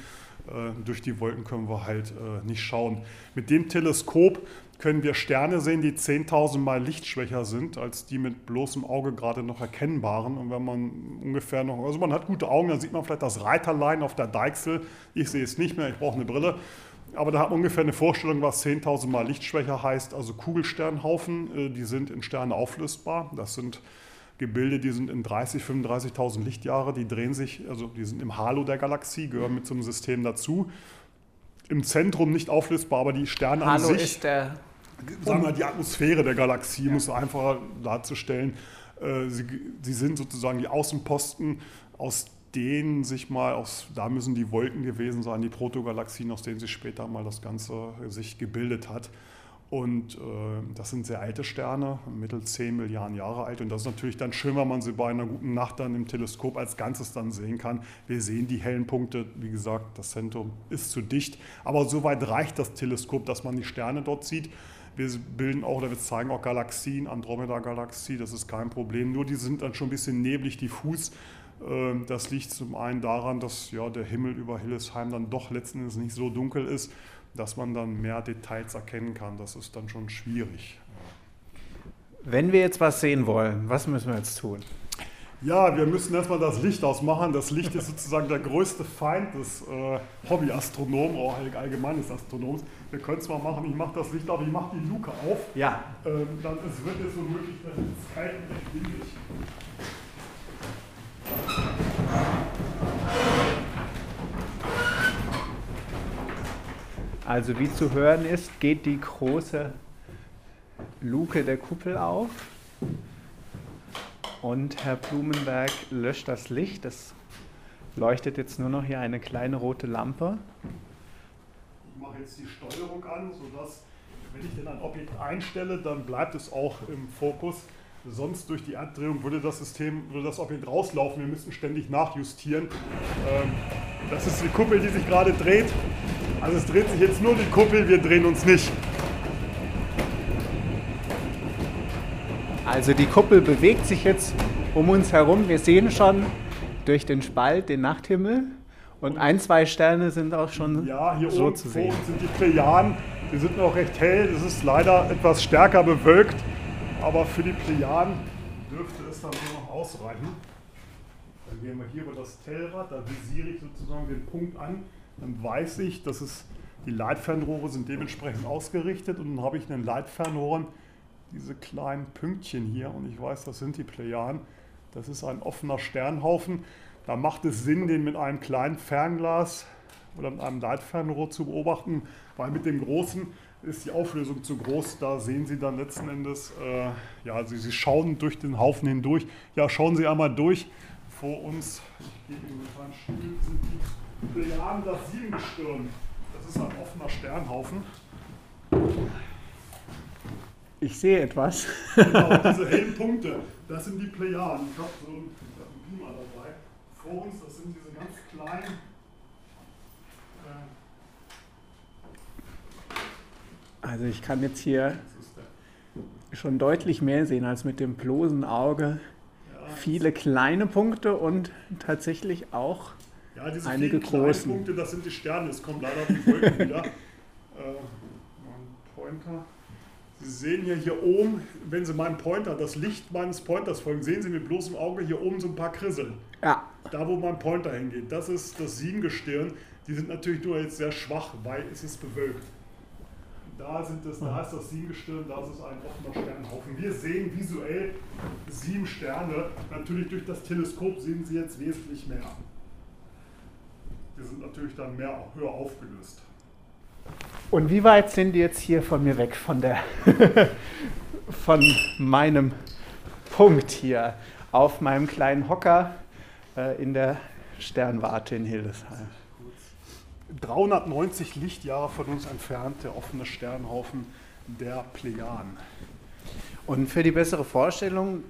Äh, durch die Wolken können wir halt äh, nicht schauen. Mit dem Teleskop können wir Sterne sehen, die 10.000 Mal lichtschwächer sind als die mit bloßem Auge gerade noch erkennbaren. Und wenn man ungefähr noch, also man hat gute Augen, dann sieht man vielleicht das Reiterlein auf der Deichsel. Ich sehe es nicht mehr, ich brauche eine Brille. Aber da hat man ungefähr eine Vorstellung, was 10.000 Mal lichtschwächer heißt. Also Kugelsternhaufen, äh, die sind in Sterne auflösbar. Das sind Gebilde, die sind in 30, 35.000 Lichtjahre, die drehen sich, also die sind im Halo der Galaxie, gehören mit zum System dazu. Im Zentrum nicht auflösbar, aber die Sterne Halo an sich. ist der sagen wir, die Atmosphäre der Galaxie, ja. muss einfacher darzustellen. Äh, sie, sie, sind sozusagen die Außenposten, aus denen sich mal, aus, da müssen die Wolken gewesen sein, die Protogalaxien, aus denen sich später mal das Ganze sich gebildet hat. Und äh, das sind sehr alte Sterne, mittel 10 Milliarden Jahre alt. Und das ist natürlich dann schön, wenn man sie bei einer guten Nacht dann im Teleskop als Ganzes dann sehen kann. Wir sehen die hellen Punkte. Wie gesagt, das Zentrum ist zu dicht. Aber soweit reicht das Teleskop, dass man die Sterne dort sieht. Wir bilden auch, oder wir zeigen auch Galaxien, Andromeda-Galaxie, das ist kein Problem. Nur die sind dann schon ein bisschen neblig diffus. Ähm, das liegt zum einen daran, dass ja, der Himmel über Hillesheim dann doch letzten Endes nicht so dunkel ist, dass man dann mehr Details erkennen kann. Das ist dann schon schwierig. Wenn wir jetzt was sehen wollen, was müssen wir jetzt tun? Ja, wir müssen erstmal das Licht ausmachen. Das Licht ist sozusagen der größte Feind des äh, Hobbyastronomen oder allgemein des Astronoms. Wir können es mal machen, ich mache das Licht auf, ich mache die Luke auf. Ja. Ähm, dann es wird es womöglich es kalt und windig. Also wie zu hören ist, geht die große Luke der Kuppel auf und Herr Blumenberg löscht das Licht. Es leuchtet jetzt nur noch hier eine kleine rote Lampe. Mache jetzt die Steuerung an, sodass, wenn ich denn ein Objekt einstelle, dann bleibt es auch im Fokus. Sonst durch die Erddrehung würde das System, würde das Objekt rauslaufen. Wir müssen ständig nachjustieren. Ähm, das ist die Kuppel, die sich gerade dreht. Also es dreht sich jetzt nur die Kuppel, wir drehen uns nicht. Also die Kuppel bewegt sich jetzt um uns herum. Wir sehen schon durch den Spalt den Nachthimmel und ein, zwei Sterne sind auch schon ja, hier so oben zu sehen. sind die Plejaden. Die sind noch recht hell. Es ist leider etwas stärker bewölkt, aber für die Plejaden dürfte es dann so noch ausreichen. Dann gehen wir hier über das Tellrad, da visiere ich sozusagen den Punkt an. Dann weiß ich, dass es die Leitfernrohre sind dementsprechend ausgerichtet und dann habe ich in den Leitfernrohren diese kleinen Pünktchen hier und ich weiß, das sind die Plejaden. Das ist ein offener Sternhaufen. Da macht es Sinn, den mit einem kleinen Fernglas oder mit einem Leitfernrohr zu beobachten, weil mit dem großen ist die Auflösung zu groß. Da sehen Sie dann letzten Endes, äh, ja, also Sie schauen durch den Haufen hindurch. Ja, schauen Sie einmal durch. Vor uns, ich gebe Ihnen einen Stuhl, sind die Plejaden das Siebengestirn. Das ist ein offener Sternhaufen. Ich sehe etwas. Genau, diese hellen Punkte, das sind die Plejaden. Ich habe so einen Beamer uns, das sind diese ganz kleinen. Äh, Also ich kann jetzt hier schon deutlich mehr sehen als mit dem bloßen Auge. ja, Viele kleine Punkte und tatsächlich auch ja, diese einige großen. Punkte, das sind die Sterne. Es kommen leider die Wolken wieder. Äh, Pointer. Sie sehen hier, hier oben, wenn Sie meinem Pointer, das Licht meines Pointers folgen, sehen Sie mit bloßem Auge hier oben so ein paar Krisseln. ja, Da, wo mein Pointer hingeht, das ist das Siebengestirn. Die sind natürlich nur jetzt sehr schwach, weil es ist bewölkt. Da, sind es, da ist das Siebengestirn, da ist es ein offener Sternhaufen. Wir sehen visuell sieben Sterne. Natürlich durch das Teleskop sehen Sie jetzt wesentlich mehr. Die sind natürlich dann mehr höher aufgelöst. Und wie weit sind die jetzt hier von mir weg, von, der von meinem Punkt hier auf meinem kleinen Hocker in der Sternwarte in Hildesheim? 390 Lichtjahre von uns entfernt, der offene Sternhaufen der Plejaden. Und für die bessere Vorstellung,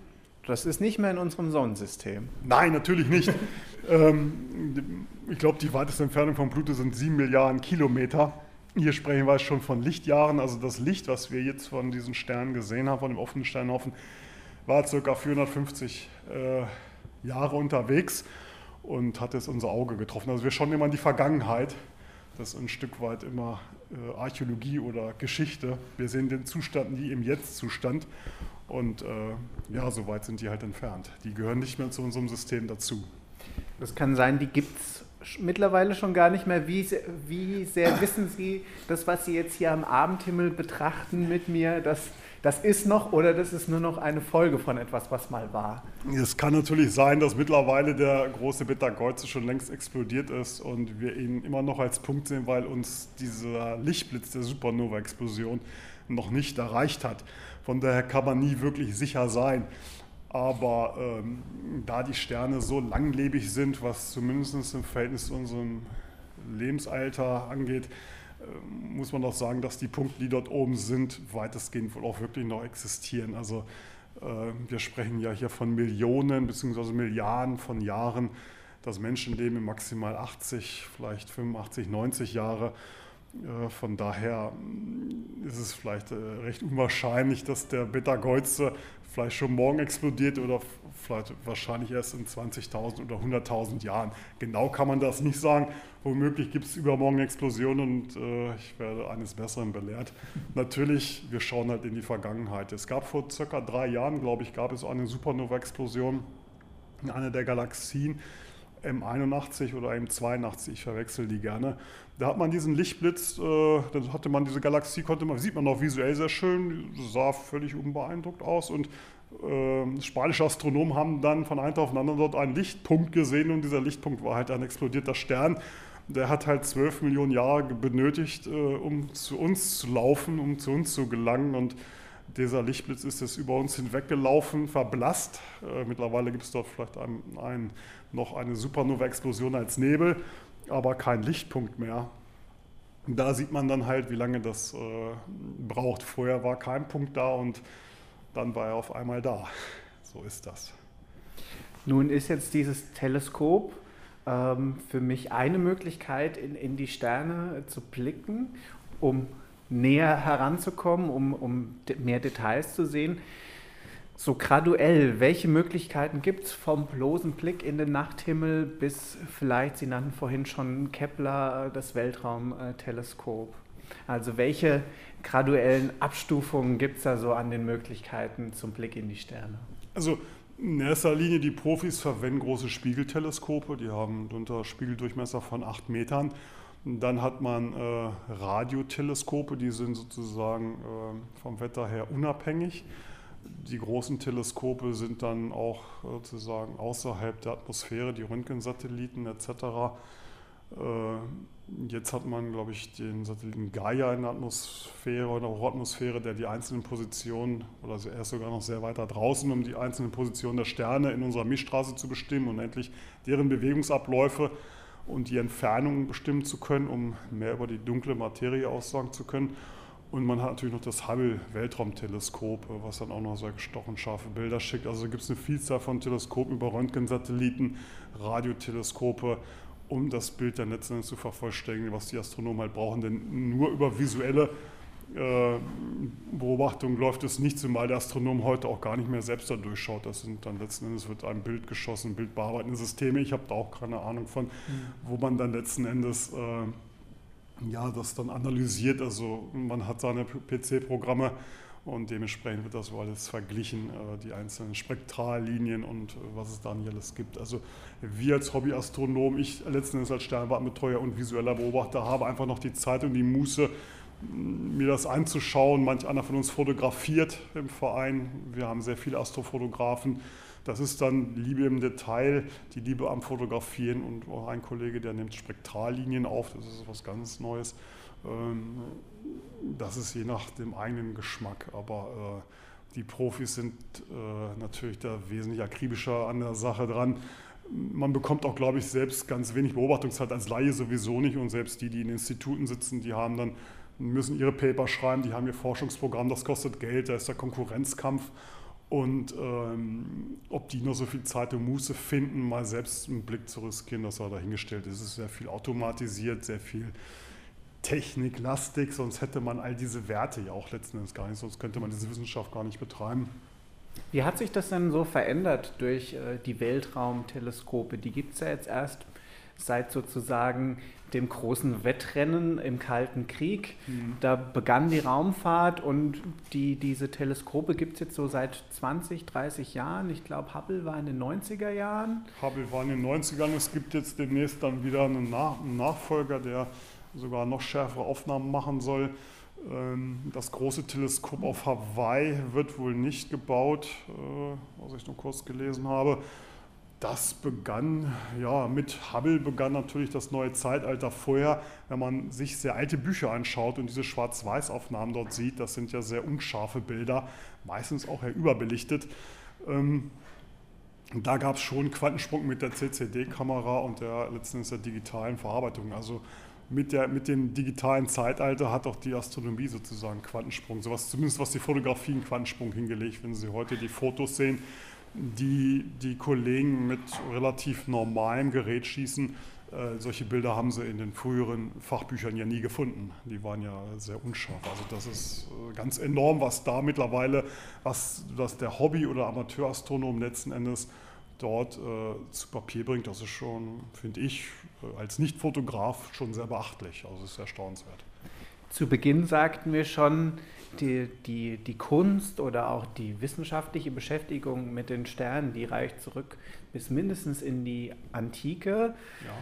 das ist nicht mehr in unserem Sonnensystem. Nein, natürlich nicht. ähm, ich glaube, die weiteste Entfernung von Pluto sind 7 Milliarden Kilometer. Hier sprechen wir schon von Lichtjahren. Also das Licht, was wir jetzt von diesen Sternen gesehen haben, von dem offenen Sternhaufen, war ca. 450 äh, Jahre unterwegs und hat jetzt unser Auge getroffen. Also wir schauen immer in die Vergangenheit. Das ist ein Stück weit immer äh, Archäologie oder Geschichte. Wir sehen den Zustand nie im Jetzt-Zustand. Und äh, ja, so weit sind die halt entfernt. Die gehören nicht mehr zu unserem System dazu. Das kann sein, die gibt es mittlerweile schon gar nicht mehr. Wie, wie sehr wissen Sie, das, was Sie jetzt hier am Abendhimmel betrachten mit mir, das, das ist noch oder das ist nur noch eine Folge von etwas, was mal war? Es kann natürlich sein, dass mittlerweile der große Beta-Geuze schon längst explodiert ist und wir ihn immer noch als Punkt sehen, weil uns dieser Lichtblitz der Supernova-Explosion noch nicht erreicht hat. Von daher kann man nie wirklich sicher sein. Aber ähm, da die Sterne so langlebig sind, was zumindest im Verhältnis zu unserem Lebensalter angeht, muss man doch sagen, dass die Punkte, die dort oben sind, weitestgehend wohl auch wirklich noch existieren. Also äh, wir sprechen ja hier von Millionen bzw. Milliarden von Jahren. Das Menschenleben maximal 80, vielleicht 85, 90 Jahre. Äh, Von daher mm, ist es vielleicht äh, recht unwahrscheinlich, dass der Beta-Geuze vielleicht schon morgen explodiert oder vielleicht wahrscheinlich erst in 20.000 oder 100.000 Jahren. Genau kann man das nicht sagen. Womöglich gibt es übermorgen eine Explosion und äh, ich werde eines Besseren belehrt. Natürlich, wir schauen halt in die Vergangenheit. Es gab vor circa drei Jahren, glaube ich, gab es eine Supernova-Explosion in einer der Galaxien, M81 oder M82, ich verwechsel die gerne. Da hat man diesen Lichtblitz, äh, dann hatte man diese Galaxie, konnte man, sieht man auch visuell sehr schön, sah völlig unbeeindruckt aus und äh, spanische Astronomen haben dann von einem auf den anderen dort einen Lichtpunkt gesehen und dieser Lichtpunkt war halt ein explodierter Stern. Der hat halt zwölf Millionen Jahre benötigt, äh, um zu uns zu laufen, um zu uns zu gelangen und dieser Lichtblitz ist jetzt über uns hinweggelaufen, verblasst. Äh, mittlerweile gibt es dort vielleicht ein, ein, noch eine Supernova-Explosion als Nebel, aber kein Lichtpunkt mehr. Da sieht man dann halt, wie lange das äh, braucht. Vorher war kein Punkt da und dann war er auf einmal da. So ist das. Nun ist jetzt dieses Teleskop ähm, für mich eine Möglichkeit, in, in die Sterne zu blicken, um näher heranzukommen, um, um mehr Details zu sehen. So graduell, welche Möglichkeiten gibt es vom bloßen Blick in den Nachthimmel bis vielleicht, Sie nannten vorhin schon Kepler, das Weltraumteleskop. Also welche graduellen Abstufungen gibt es da so an den Möglichkeiten zum Blick in die Sterne? Also in erster Linie die Profis verwenden große Spiegelteleskope, die haben unter Spiegeldurchmesser von 8 Metern dann hat man äh, Radioteleskope, die sind sozusagen äh, vom Wetter her unabhängig. Die großen Teleskope sind dann auch sozusagen außerhalb der Atmosphäre, die Röntgensatelliten etc. Äh, jetzt hat man, glaube ich, den Satelliten Gaia in der Atmosphäre oder Atmosphäre, der die einzelnen Positionen, oder er ist sogar noch sehr weiter draußen, um die einzelnen Positionen der Sterne in unserer Mischstraße zu bestimmen und endlich deren Bewegungsabläufe und die Entfernung bestimmen zu können, um mehr über die dunkle Materie aussagen zu können. Und man hat natürlich noch das Hubble-Weltraumteleskop, was dann auch noch sehr gestochen scharfe Bilder schickt. Also gibt es eine Vielzahl von Teleskopen über Röntgensatelliten, Radioteleskope, um das Bild dann letztendlich zu vervollständigen, was die Astronomen halt brauchen. Denn nur über visuelle äh, Beobachtung läuft es nicht, zumal der Astronom heute auch gar nicht mehr selbst da durchschaut. Das sind dann letzten Endes wird ein Bild geschossen, bildbearbeitende Systeme. Ich habe da auch keine Ahnung von, wo man dann letzten Endes äh, ja, das dann analysiert. Also man hat seine PC-Programme und dementsprechend wird das so alles verglichen, äh, die einzelnen Spektrallinien und äh, was es da nicht alles gibt. Also wir als Hobbyastronom, ich letzten Endes als Sternwartenbetreuer und visueller Beobachter habe einfach noch die Zeit und die Muße, mir das anzuschauen. Manch einer von uns fotografiert im Verein. Wir haben sehr viele Astrofotografen. Das ist dann Liebe im Detail, die Liebe am Fotografieren und auch ein Kollege, der nimmt Spektrallinien auf. Das ist was ganz Neues. Ähm, das ist je nach dem eigenen Geschmack, aber äh, die Profis sind äh, natürlich da wesentlich akribischer an der Sache dran. Man bekommt auch, glaube ich, selbst ganz wenig Beobachtungszeit als Laie sowieso nicht und selbst die, die in Instituten sitzen, die haben dann müssen ihre Paper schreiben, die haben ihr Forschungsprogramm, das kostet Geld, da ist der Konkurrenzkampf. Und ähm, ob die nur so viel Zeit und Muße finden, mal selbst einen Blick zu riskieren, das sei dahingestellt. Es ist sehr viel automatisiert, sehr viel techniklastig, sonst hätte man all diese Werte ja auch letzten Endes gar nicht, sonst könnte man diese Wissenschaft gar nicht betreiben. Wie hat sich das denn so verändert durch äh, die Weltraumteleskope? Die gibt es ja jetzt erst seit sozusagen dem großen Wettrennen im Kalten Krieg. Mhm. Da begann die Raumfahrt und die, diese Teleskope gibt es jetzt so seit 20, 30 Jahren. Ich glaube, Hubble war in den 90er Jahren. Hubble war in den 90ern. Es gibt jetzt demnächst dann wieder einen, Nach einen Nachfolger, der sogar noch schärfere Aufnahmen machen soll. Ähm, das große Teleskop auf Hawaii wird wohl nicht gebaut, äh, was ich nur kurz gelesen habe. Das begann, ja, mit Hubble begann natürlich das neue Zeitalter vorher. Wenn man sich sehr alte Bücher anschaut und diese Schwarz-Weiß-Aufnahmen dort sieht, das sind ja sehr unscharfe Bilder, meistens auch eher überbelichtet. Ähm, da gab es schon Quantensprung mit der CCD-Kamera und der letztendlich der digitalen Verarbeitung. Also mit, der, mit dem digitalen Zeitalter hat auch die Astronomie sozusagen Quantensprung, sowas, zumindest was die Fotografie einen Quantensprung hingelegt. Wenn Sie heute die Fotos sehen, die die Kollegen mit relativ normalem Gerät schießen. Äh, solche Bilder haben sie in den früheren Fachbüchern ja nie gefunden. Die waren ja sehr unscharf. Also das ist äh, ganz enorm, was da mittlerweile, was, was der Hobby- oder Amateurastronom letzten Endes dort äh, zu Papier bringt. Das ist schon, finde ich, äh, als Nicht-Fotograf schon sehr beachtlich. Also es ist erstaunenswert. Zu Beginn sagten wir schon, die, die, die Kunst oder auch die wissenschaftliche Beschäftigung mit den Sternen, die reicht zurück bis mindestens in die Antike. Ja.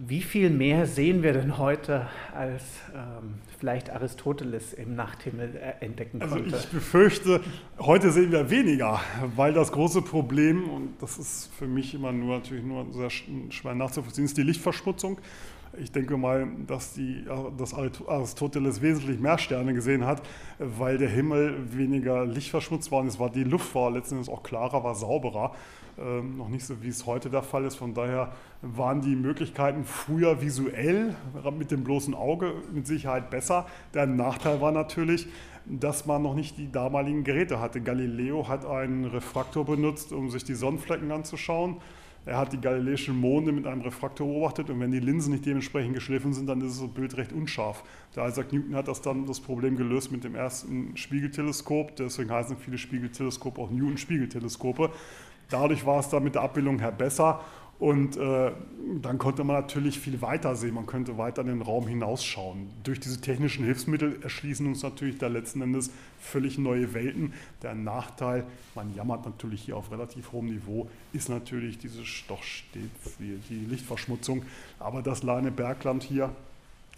Wie viel mehr sehen wir denn heute, als ähm, vielleicht Aristoteles im Nachthimmel äh, entdecken also konnte? Also ich befürchte, heute sehen wir weniger, weil das große Problem, und das ist für mich immer nur natürlich nur sehr schwer nachzuvollziehen, ist die Lichtverschmutzung. Ich denke mal, dass, die, dass Aristoteles wesentlich mehr Sterne gesehen hat, weil der Himmel weniger lichtverschmutzt war und es war die Luft war letztendlich auch klarer, war sauberer. Ähm, noch nicht so, wie es heute der Fall ist. Von daher waren die Möglichkeiten früher visuell mit dem bloßen Auge mit Sicherheit besser. Der Nachteil war natürlich, dass man noch nicht die damaligen Geräte hatte. Galileo hat einen Refraktor benutzt, um sich die Sonnenflecken anzuschauen. Er hat die galileischen Monde mit einem Refraktor beobachtet und wenn die Linsen nicht dementsprechend geschliffen sind, dann ist das Bild recht unscharf. Der Isaac Newton hat das dann das Problem gelöst mit dem ersten Spiegelteleskop, deswegen heißen viele Spiegelteleskope auch Newton-Spiegelteleskope. Dadurch war es dann mit der Abbildung her besser und äh, dann konnte man natürlich viel weiter sehen, man könnte weiter in den Raum hinausschauen. Durch diese technischen Hilfsmittel erschließen uns natürlich da letzten Endes völlig neue Welten. Der Nachteil, man jammert natürlich hier auf relativ hohem Niveau, ist natürlich diese doch stets die, die Lichtverschmutzung. Aber das Leine Bergland hier,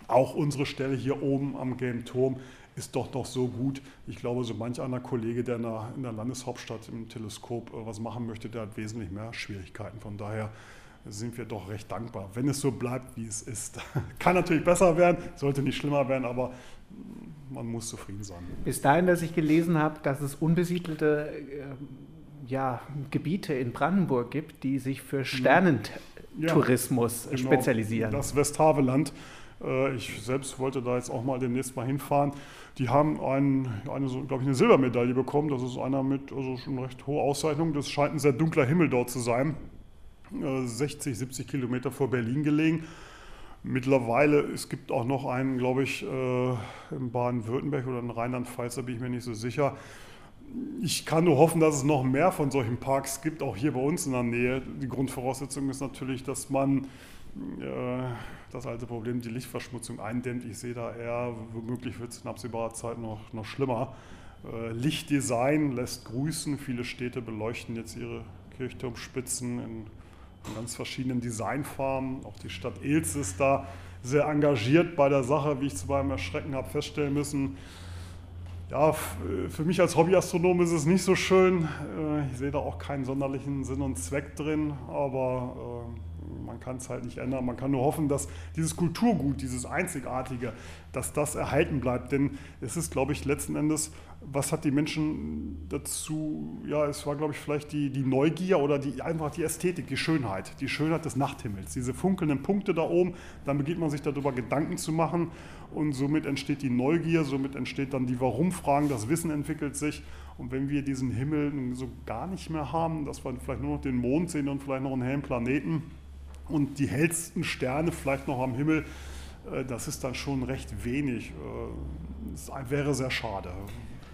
auch unsere Stelle hier oben am Gelben Turm, ist doch noch so gut. Ich glaube, so manch einer Kollege, der in der, in der Landeshauptstadt im Teleskop äh, was machen möchte, der hat wesentlich mehr Schwierigkeiten. Von daher sind wir doch recht dankbar, wenn es so bleibt, wie es ist. Kann natürlich besser werden, sollte nicht schlimmer werden, aber man muss zufrieden sein. Bis dahin, dass ich gelesen habe, dass es unbesiedelte äh, ja, Gebiete in Brandenburg gibt, die sich für Sternentourismus ja, genau, spezialisieren. Das Westhaveland. Äh, ich selbst wollte da jetzt auch mal demnächst mal hinfahren. Die haben ein, eine, glaube ich, eine Silbermedaille bekommen. Das ist einer mit also schon recht hoher Auszeichnung. Das scheint ein sehr dunkler Himmel dort zu sein. 60, äh, 70 Kilometer vor Berlin gelegen. Mittlerweile, es gibt auch noch einen, glaube ich, äh, in Baden-Württemberg oder in Rheinland-Pfalz, da bin ich mir nicht so sicher. Ich kann nur hoffen, dass es noch mehr von solchen Parks gibt, auch hier bei uns in der Nähe. Die Grundvoraussetzung ist natürlich, dass man das alte Problem, die Lichtverschmutzung eindämmt. Ich sehe da eher, womöglich wird es in absehbarer Zeit noch, noch schlimmer. Äh, Lichtdesign lässt grüßen. Viele Städte beleuchten jetzt ihre Kirchturmspitzen in, in ganz verschiedenen Designfarben. Auch die Stadt Ilz ist da sehr engagiert bei der Sache, wie ich zu meinem Erschrecken habe feststellen müssen. Ja, für mich als Hobbyastronom ist es nicht so schön. Äh, ich sehe da auch keinen sonderlichen Sinn und Zweck drin, aber äh, man kann es halt nicht ändern. Man kann nur hoffen, dass dieses Kulturgut, dieses Einzigartige, dass das erhalten bleibt. Denn es ist, glaube ich, letzten Endes, was hat die Menschen dazu, ja, es war, glaube ich, vielleicht die, die Neugier oder die, einfach die Ästhetik, die Schönheit, die Schönheit des Nachthimmels, diese funkelnden Punkte da oben, dann beginnt man sich darüber Gedanken zu machen und somit entsteht die Neugier, somit entsteht dann die Warum-Fragen, das Wissen entwickelt sich. Und wenn wir diesen Himmel so gar nicht mehr haben, dass wir vielleicht nur noch den Mond sehen und vielleicht noch einen hellen Planeten, und die hellsten Sterne vielleicht noch am Himmel, äh, das ist dann schon recht wenig. Äh, das wäre sehr schade.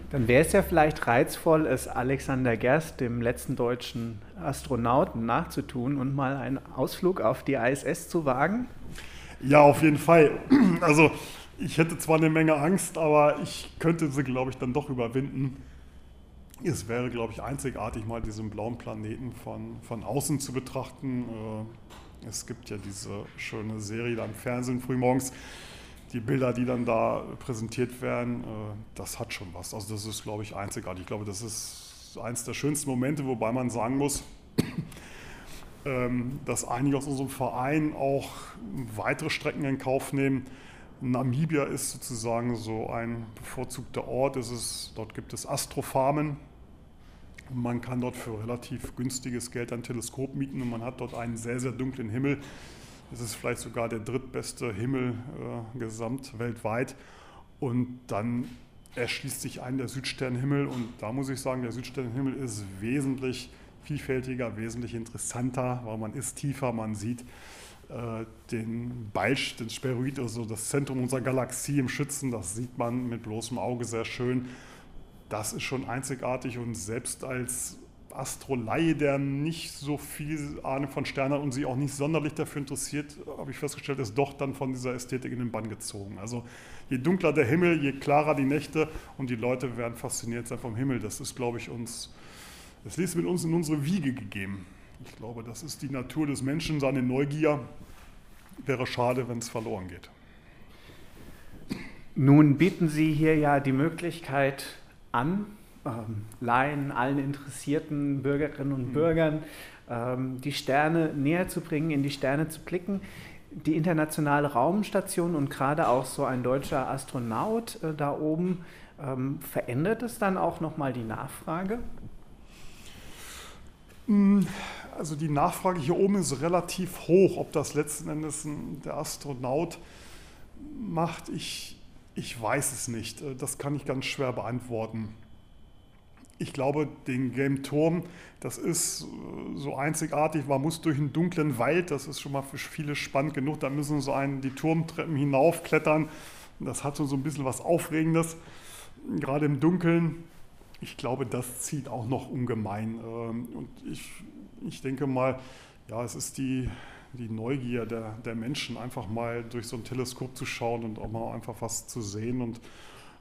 Dann wäre es ja vielleicht reizvoll, es Alexander Gerst, dem letzten deutschen Astronauten, nachzutun und mal einen Ausflug auf die ISS zu wagen? Ja, auf jeden Fall. Also ich hätte zwar eine Menge Angst, aber ich könnte sie, glaube ich, dann doch überwinden. Es wäre, glaube ich, einzigartig, mal diesen blauen Planeten von, von außen zu betrachten. Es gibt ja diese schöne Serie da im Fernsehen frühmorgens. Die Bilder, die dann da präsentiert werden, äh, das hat schon was. Also das ist, glaube ich, einzigartig. Ich glaube, das ist eines der schönsten Momente, wobei man sagen muss, ähm, dass einige aus unserem Verein auch weitere Strecken in Kauf nehmen. Namibia ist sozusagen so ein bevorzugter Ort. Es ist, dort gibt es Astrofarmen, man kann dort für relativ günstiges Geld ein Teleskop mieten und man hat dort einen sehr, sehr dunklen Himmel. Es ist vielleicht sogar der drittbeste Himmel äh, gesamt weltweit. Und dann erschließt sich ein der Südsternhimmel und da muss ich sagen, der Südsternhimmel ist wesentlich vielfältiger, wesentlich interessanter, weil man ist tiefer, man sieht äh, den Balsch, den Sphäroid, also das Zentrum unserer Galaxie im Schützen, das sieht man mit bloßem Auge sehr schön das ist schon einzigartig und selbst als Astrolaie, der nicht so viel Ahnung von Sternen hat und sich auch nicht sonderlich dafür interessiert, habe ich festgestellt, ist doch dann von dieser Ästhetik in den Bann gezogen. Also je dunkler der Himmel, je klarer die Nächte und die Leute werden fasziniert sein vom Himmel. Das ist, glaube ich, uns, das ist mit uns in unsere Wiege gegeben. Ich glaube, das ist die Natur des Menschen, seine Neugier. Wäre schade, wenn es verloren geht. Nun bieten Sie hier ja die Möglichkeit an, ähm, Laien, allen interessierten Bürgerinnen und mhm. Bürgern, ähm, die Sterne näher zu bringen, in die Sterne zu blicken. Die internationale Raumstation und gerade auch so ein deutscher Astronaut äh, da oben, ähm, verändert es dann auch nochmal die Nachfrage? Mm, also die Nachfrage hier oben ist relativ hoch, ob das letzten Endes der Astronaut macht. Ich, ich weiß es nicht. Äh, das kann ich ganz schwer beantworten. Ich glaube, den Game Turm, das ist äh, so einzigartig. Man muss durch einen dunklen Wald, das ist schon mal für viele spannend genug. Da müssen so einen die Turmtreppen hinaufklettern. Das hat so ein bisschen was Aufregendes, gerade im Dunkeln. Ich glaube, das zieht auch noch ungemein. Ähm, und ich, ich denke mal, ja, es ist die, die Neugier der, der Menschen, einfach mal durch so ein Teleskop zu schauen und auch mal einfach was zu sehen. Und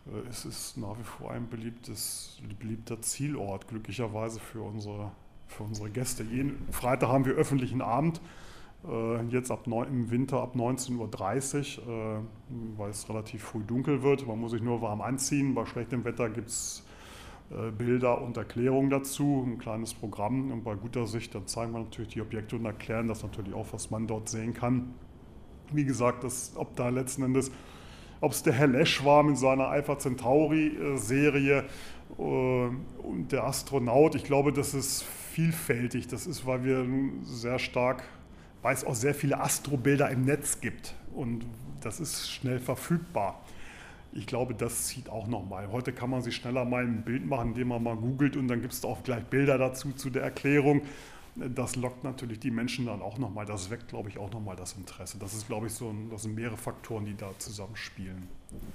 äh, es ist nach wie vor ein beliebtes, beliebter Zielort, glücklicherweise für unsere, für unsere Gäste. Jeden Freitag haben wir öffentlichen Abend, äh, jetzt ab neun, im Winter ab 19.30 Uhr, äh, weil es relativ früh dunkel wird. Man muss sich nur warm anziehen. Bei schlechtem Wetter gibt es Bilder und Erklärungen dazu, ein kleines Programm. Und bei guter Sicht, dann zeigen wir natürlich die Objekte und erklären das natürlich auch, was man dort sehen kann. Wie gesagt, das, ob da letzten Endes, ob es der Herr Lesch war mit seiner Alpha Centauri-Serie äh, und der Astronaut, ich glaube, das ist vielfältig. Das ist, weil wir sehr stark, weil es auch sehr viele Astrobilder im Netz gibt und das ist schnell verfügbar ich glaube, das zieht auch nochmal. Heute kann man sich schneller mal ein Bild machen, indem man mal googelt und dann gibt es auch gleich Bilder dazu zu der Erklärung. Das lockt natürlich die Menschen dann auch nochmal. Das weckt, glaube ich, auch nochmal das Interesse. Das ist, glaube ich, so ein, das sind mehrere Faktoren, die da zusammenspielen.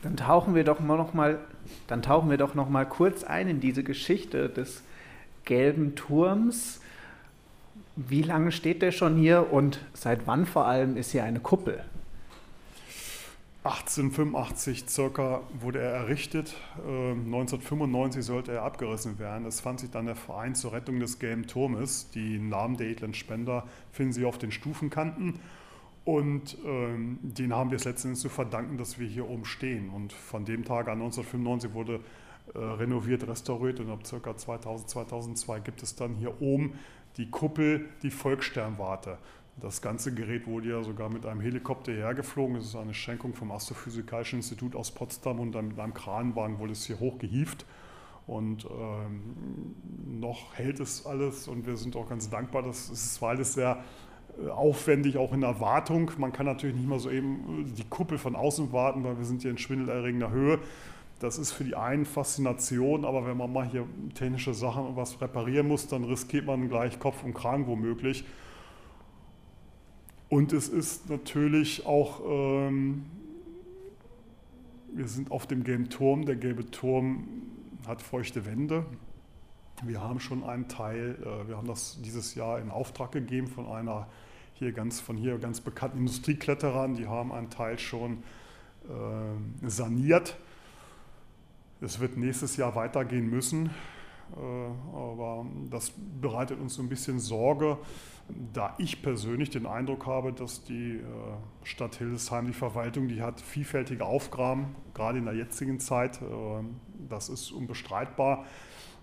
Dann tauchen wir doch mal noch mal, dann tauchen wir doch noch kurz ein in diese Geschichte des gelben Turms. Wie lange steht der schon hier und seit wann vor allem ist hier eine Kuppel? 1885 circa wurde er errichtet. 1995 ähm, sollte er abgerissen werden. Es fand sich dann der Verein zur Rettung des Gelben Turmes. Die Namen der edlen Spender finden Sie auf den Stufenkanten. Und ähm, den haben wir es letztendlich zu verdanken, dass wir hier oben stehen. Und von dem Tag an 1995 wurde äh, renoviert, restauriert und ab ca. 2000, 2002 gibt es dann hier oben die Kuppel, die Volkssternwarte. Das ganze Gerät wurde ja sogar mit einem Helikopter hergeflogen. Es ist eine Schenkung vom Astrophysikalischen Institut aus Potsdam und dann mit einem Kranwagen wurde es hier hochgehievt. Und ähm, noch hält es alles und wir sind auch ganz dankbar. Das ist, weil es sehr äh, aufwendig, auch in der Wartung. Man kann natürlich nicht mal so eben äh, die Kuppel von außen warten, weil wir sind hier in schwindelerregender Höhe. Das ist für die einen Faszination, aber wenn man mal hier technische Sachen und was reparieren muss, dann riskiert man gleich Kopf und Kragen womöglich. Und es ist natürlich auch, ähm, wir sind auf dem gelben Turm. Der gelbe Turm hat feuchte Wände. Wir haben schon einen Teil, äh, wir haben das dieses Jahr in Auftrag gegeben von einer hier ganz, von hier ganz bekannten Industriekletterern. Die haben einen Teil schon äh, saniert. Es wird nächstes Jahr weitergehen müssen, äh, aber das bereitet uns so ein bisschen Sorge da ich persönlich den Eindruck habe, dass die äh, Stadt Hildesheim, die Verwaltung, die hat vielfältige Aufgaben, gerade in der jetzigen Zeit. Ähm, das ist unbestreitbar.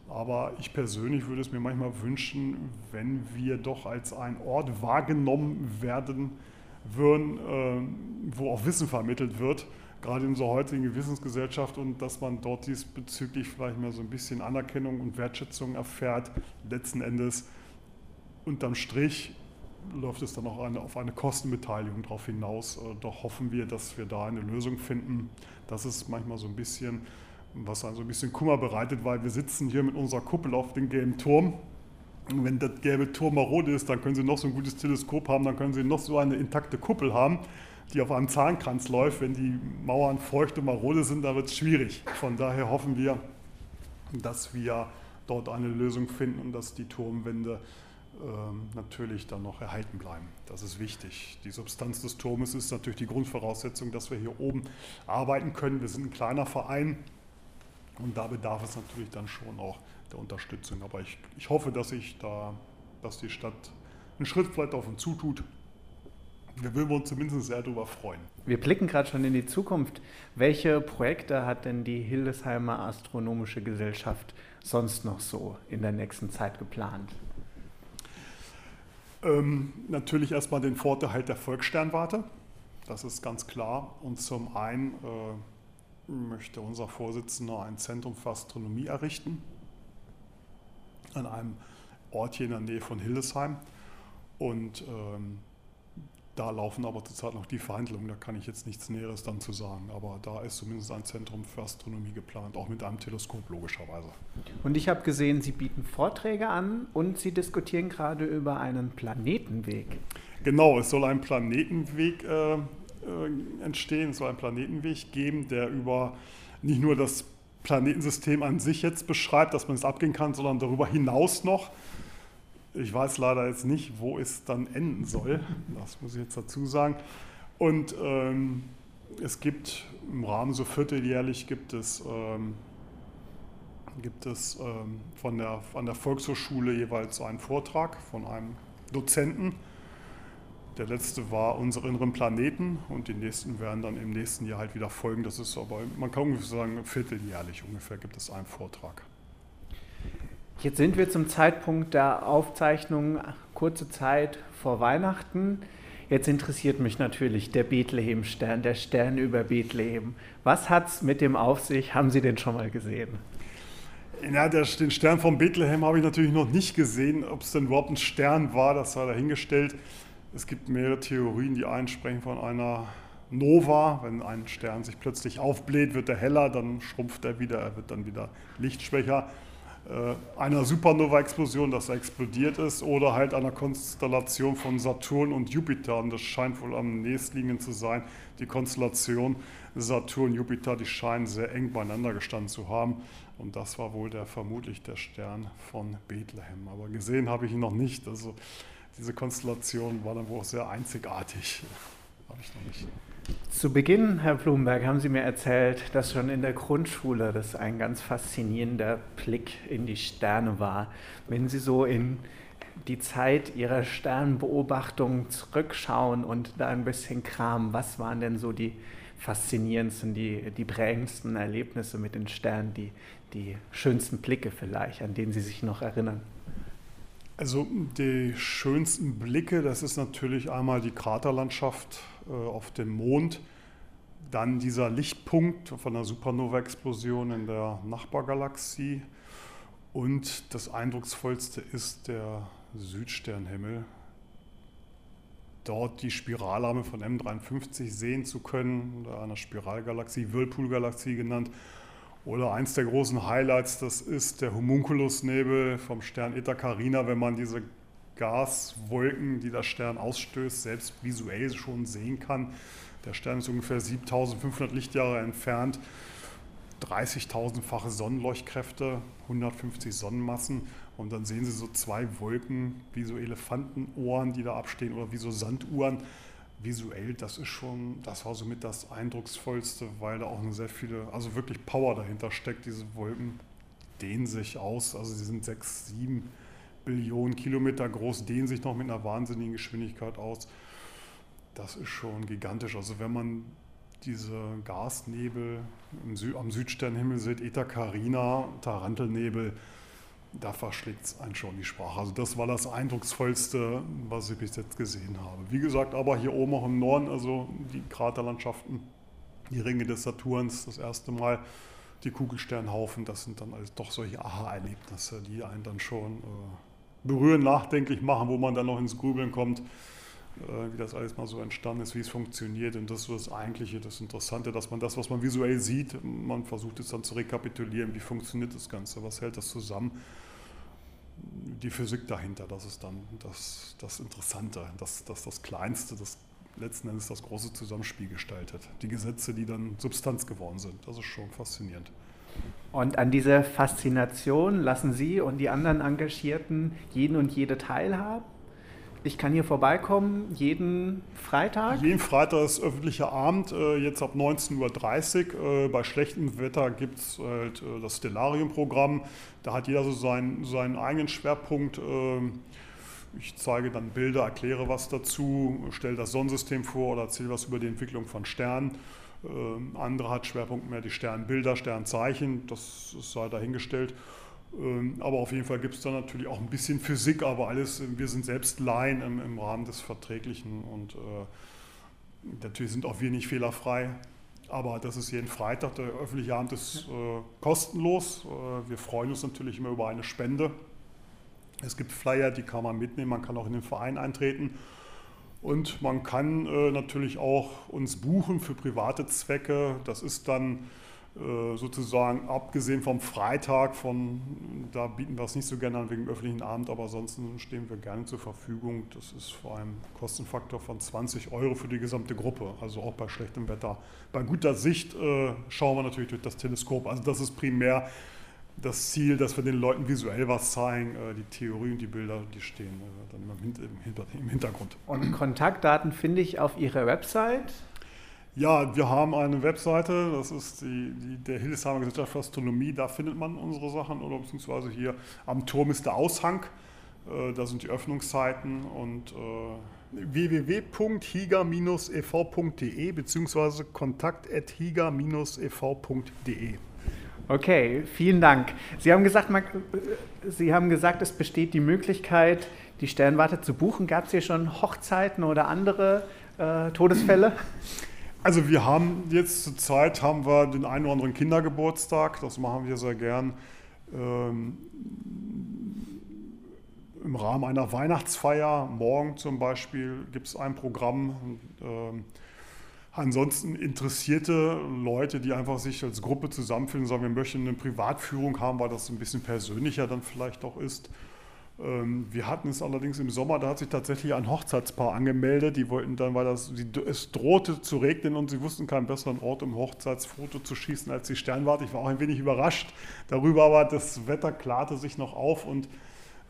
Aber ich persönlich würde es mir manchmal wünschen, wenn wir doch als ein Ort wahrgenommen werden würden, ähm, wo auch Wissen vermittelt wird, gerade in unserer heutigen Wissensgesellschaft und dass man dort diesbezüglich vielleicht mehr so ein bisschen Anerkennung und Wertschätzung erfährt. Letzten Endes unterm Strich läuft es dann auch eine, auf eine Kostenbeteiligung darauf hinaus. Äh, doch hoffen wir, dass wir da eine Lösung finden. Das ist manchmal so ein bisschen, was also ein bisschen Kummer bereitet, weil wir sitzen hier mit unserer Kuppel auf dem gelben Turm. Und wenn das gelbe Turm marode ist, dann können Sie noch so ein gutes Teleskop haben, dann können Sie noch so eine intakte Kuppel haben, die auf einem Zahnkranz läuft. Wenn die Mauern feucht und marode sind, dann wird es schwierig. Von daher hoffen wir, dass wir dort eine Lösung finden und dass die Turmwände natürlich dann noch erhalten bleiben. Das ist wichtig. Die Substanz des Turmes ist natürlich die Grundvoraussetzung, dass wir hier oben arbeiten können. Wir sind ein kleiner Verein und da bedarf es natürlich dann schon auch der Unterstützung. Aber ich, ich hoffe, dass ich da, dass die Stadt einen Schritt vielleicht auf uns zutut. Wir würden uns zumindest sehr darüber freuen. Wir blicken gerade schon in die Zukunft. Welche Projekte hat denn die Hildesheimer Astronomische Gesellschaft sonst noch so in der nächsten Zeit geplant? Ähm, natürlich erstmal den Vorteil der Volkssternwarte, das ist ganz klar. Und zum einen äh, möchte unser Vorsitzender ein Zentrum für Astronomie errichten an einem Ort hier in der Nähe von Hildesheim. Und ähm, da laufen aber zurzeit noch die Verhandlungen, da kann ich jetzt nichts Näheres dann zu sagen. Aber da ist zumindest ein Zentrum für Astronomie geplant, auch mit einem Teleskop logischerweise. Und ich habe gesehen, Sie bieten Vorträge an und Sie diskutieren gerade über einen Planetenweg. Genau, es soll ein Planetenweg äh, äh, entstehen, es soll einen Planetenweg geben, der über nicht nur das Planetensystem an sich jetzt beschreibt, dass man es abgehen kann, sondern darüber hinaus noch ich weiß leider jetzt nicht, wo es dann enden soll. Das muss ich jetzt dazu sagen. Und ähm, es gibt im Rahmen so vierteljährlich gibt es, ähm, gibt es ähm, von der, an der Volkshochschule jeweils einen Vortrag von einem Dozenten. Der letzte war unsere inneren Planeten und die nächsten werden dann im nächsten Jahr halt wieder folgen. Das ist aber, man kann ungefähr sagen, vierteljährlich ungefähr gibt es einen Vortrag. Jetzt sind wir zum Zeitpunkt der Aufzeichnung kurze Zeit vor Weihnachten. Jetzt interessiert mich natürlich der Bethlehem-Stern, der Stern über Bethlehem. Was hat es mit dem auf sich? Haben Sie den schon mal gesehen? Ja, der, den Stern von Bethlehem habe ich natürlich noch nicht gesehen. Ob es denn überhaupt ein Stern war, das sei dahingestellt. Es gibt mehrere Theorien, die einen sprechen von einer Nova. Wenn ein Stern sich plötzlich aufbläht, wird er heller, dann schrumpft er wieder, er wird dann wieder lichtschwächer. Äh, einer Supernova-Explosion, dass er explodiert ist, oder halt einer Konstellation von Saturn und Jupiter. Und das scheint wohl am nächstliegenden zu sein. Die Konstellation Saturn-Jupiter, die scheinen sehr eng beieinander gestanden zu haben. Und das war wohl der vermutlich der Stern von Bethlehem. Aber gesehen habe ich ihn noch nicht. Also diese Konstellation war dann wohl auch sehr einzigartig. habe ich noch nicht. Zu Beginn, Herr Blumenberg, haben Sie mir erzählt, dass schon in der Grundschule das ein ganz faszinierender Blick in die Sterne war. Wenn Sie so in die Zeit Ihrer Sternbeobachtung zurückschauen und da ein bisschen kramen, was waren denn so die faszinierendsten, die, die prägendsten Erlebnisse mit den Sternen, die, die schönsten Blicke vielleicht, an denen Sie sich noch erinnern? Also die schönsten Blicke, das ist natürlich einmal die Kraterlandschaft äh, auf dem Mond. Dann dieser Lichtpunkt von der Supernova-Explosion in der Nachbargalaxie. Und das eindrucksvollste ist der Südsternhimmel. Dort die Spiralarme von M53 sehen zu können, einer Spiralgalaxie, Whirlpool-Galaxie genannt. Oder eins der großen Highlights, das ist der Homunculusnebel vom Stern Eta Carina, wenn man diese Gaswolken, die der Stern ausstößt, selbst visuell schon sehen kann. Der Stern ist ungefähr 7500 Lichtjahre entfernt, 30.000-fache Sonnenleuchtkräfte, 150 Sonnenmassen und dann sehen Sie so zwei Wolken wie so Elefantenohren, die da abstehen oder wie so Sanduhren. Visuell, das ist schon, das war somit das eindrucksvollste, weil da auch eine sehr viele, also wirklich Power dahinter steckt. Diese Wolken dehnen sich aus, also sie sind sechs, sieben Billionen Kilometer groß, dehnen sich noch mit einer wahnsinnigen Geschwindigkeit aus. Das ist schon gigantisch. Also wenn man diese Gasnebel Sü am Südsternhimmel sieht, Eta Carina, Tarantelnebel, da verschlägt es einen schon die Sprache. Also das war das Eindrucksvollste, was ich bis jetzt gesehen habe. Wie gesagt, aber hier oben auch im Norden, also die Kraterlandschaften, die Ringe des Saturns, das erste Mal die Kugelsternhaufen, das sind dann also doch solche Aha-Erlebnisse, die einen dann schon äh, berühren, nachdenklich machen, wo man dann noch ins Grübeln kommt, wie das alles mal so entstanden ist, wie es funktioniert. Und das ist das Eigentliche, das Interessante, dass man das, was man visuell sieht, man versucht es dann zu rekapitulieren, wie funktioniert das Ganze, was hält das zusammen. Die Physik dahinter, das ist dann das, das Interessante, das, das, das Kleinste, das letzten Endes das große Zusammenspiel gestaltet. Die Gesetze, die dann Substanz geworden sind, das ist schon faszinierend. Und an dieser Faszination lassen Sie und die anderen Engagierten jeden und jede teilhaben? Ich kann hier vorbeikommen, jeden Freitag? Jeden Freitag ist öffentlicher Abend, äh, jetzt ab 19.30 Uhr. Äh, bei schlechtem Wetter gibt es halt äh, das Stellarium-Programm. Da hat jeder so seinen, seinen eigenen Schwerpunkt. Ähm, ich zeige dann Bilder, erkläre was dazu, stelle das Sonnensystem vor oder erzähle was über die Entwicklung von Sternen. Ähm, andere hat Schwerpunkt mehr die Sternbilder, Sternzeichen, das sei dahingestellt. Ähm, aber auf jeden Fall gibt es da natürlich auch ein bisschen Physik, aber alles, wir sind selbst Laien im, im Rahmen des Verträglichen und äh, natürlich sind auch wir nicht fehlerfrei. Aber das ist jeden Freitag, der öffentliche Abend ist äh, kostenlos. Äh, wir freuen uns natürlich immer über eine Spende. Es gibt Flyer, die kann man mitnehmen, man kann auch in den Verein eintreten. Und man kann äh, natürlich auch uns buchen für private Zwecke. Das ist dann äh, sozusagen abgesehen vom Freitag, von, da bieten wir es nicht so gerne an wegen dem öffentlichen Abend, aber ansonsten stehen wir gerne zur Verfügung. Das ist vor allem Kostenfaktor von 20 Euro für die gesamte Gruppe, also auch bei schlechtem Wetter. Bei guter Sicht äh, schauen wir natürlich durch das Teleskop. Also das ist primär das Ziel, dass wir den Leuten visuell was zeigen. Äh, die Theorie und die Bilder, die stehen äh, dann im Hintergrund. Und Kontaktdaten finde ich auf Ihrer Website? Ja, wir haben eine Webseite, das ist die, die der Hildesheimer Gesellschaft für Astronomie, da findet man unsere Sachen oder beziehungsweise hier am Turm ist der Aushang, äh, da sind die Öffnungszeiten und www.higa-ev.de beziehungsweise kontakt.higa-ev.de. Okay, vielen Dank. Sie haben, gesagt, Sie haben gesagt, es besteht die Möglichkeit, die Sternwarte zu buchen. Gab es hier schon Hochzeiten oder andere äh, Todesfälle? Also wir haben jetzt zur Zeit haben wir den einen oder anderen Kindergeburtstag, das machen wir sehr gern. Ähm, Im Rahmen einer Weihnachtsfeier, morgen zum Beispiel, gibt es ein Programm. Ähm, Ansonsten interessierte Leute, die einfach sich als Gruppe zusammenfinden und sagen, wir möchten eine Privatführung haben, weil das ein bisschen persönlicher dann vielleicht auch ist. Ähm, wir hatten es allerdings im Sommer, da hat sich tatsächlich ein Hochzeitspaar angemeldet. Die wollten dann, weil das, es drohte zu regnen und sie wussten keinen besseren Ort, um Hochzeitsfoto zu schießen als die Sternwarte. Ich war auch ein wenig überrascht darüber, aber das Wetter klarte sich noch auf und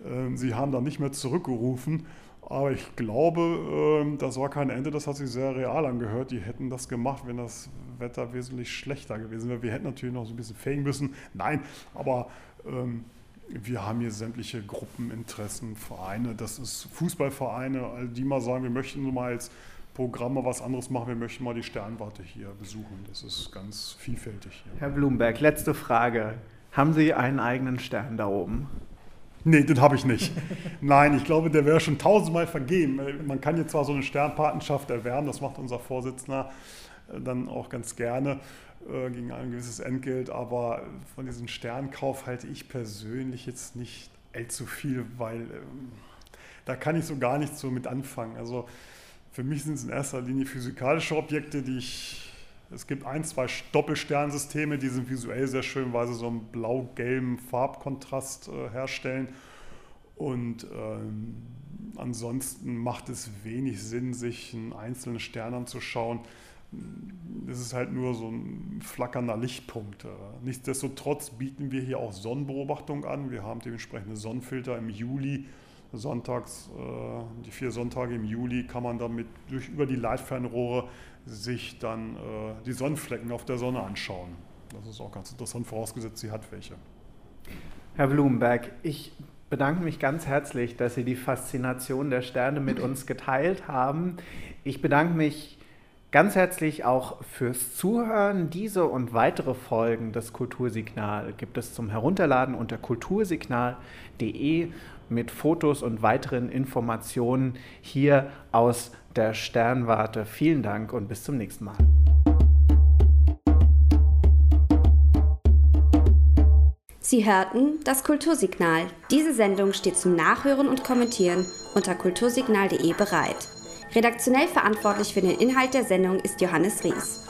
äh, sie haben dann nicht mehr zurückgerufen. Aber ich glaube, ähm, das war kein Ende, das hat sich sehr real angehört. Die hätten das gemacht, wenn das Wetter wesentlich schlechter gewesen wäre. Wir hätten natürlich noch so ein bisschen fegen müssen. Nein, aber ähm, wir haben hier sämtliche Gruppeninteressen, Vereine. Das ist Fußballvereine, die mal sagen, wir möchten mal als Programme was anderes machen. Wir möchten mal die Sternwarte hier besuchen. Das ist ganz vielfältig hier. Herr Blumberg, letzte Frage. Haben Sie einen eigenen Stern da oben? Nee, den habe ich nicht. Nein, ich glaube, der wäre schon tausendmal vergeben. Man kann jetzt zwar so eine Sternpatenschaft erwerben, das macht unser Vorsitzender dann auch ganz gerne äh, gegen ein gewisses Entgelt, aber von diesem Sternkauf halte ich persönlich jetzt nicht allzu viel, weil ähm, da kann ich so gar nichts so mit anfangen. Also für mich sind es in erster Linie physikalische Objekte, die ich es gibt ein, zwei Doppelsternsysteme, die sind visuell sehr schön, weil sie so einen blau-gelben Farbkontrast äh, herstellen. Und ähm, ansonsten macht es wenig Sinn, sich einen einzelnen Stern anzuschauen. Es ist halt nur so ein flackernder Lichtpunkt. Nichtsdestotrotz bieten wir hier auch Sonnenbeobachtung an. Wir haben dementsprechende Sonnenfilter im Juli. Sonntags, äh, die vier Sonntage im Juli kann man damit durch, über die Leitfernrohre sich dann äh, die Sonnenflecken auf der Sonne anschauen. Das ist auch ganz interessant, vorausgesetzt, sie hat welche. Herr Blumenberg, ich bedanke mich ganz herzlich, dass Sie die Faszination der Sterne mit uns geteilt haben. Ich bedanke mich ganz herzlich auch fürs Zuhören. Diese und weitere Folgen des Kultursignal gibt es zum Herunterladen unter kultursignal.de mit Fotos und weiteren Informationen hier aus der Sternwarte. Vielen Dank und bis zum nächsten Mal. Sie hörten das Kultursignal. Diese Sendung steht zum Nachhören und Kommentieren unter kultursignal.de bereit. Redaktionell verantwortlich für den Inhalt der Sendung ist Johannes Ries.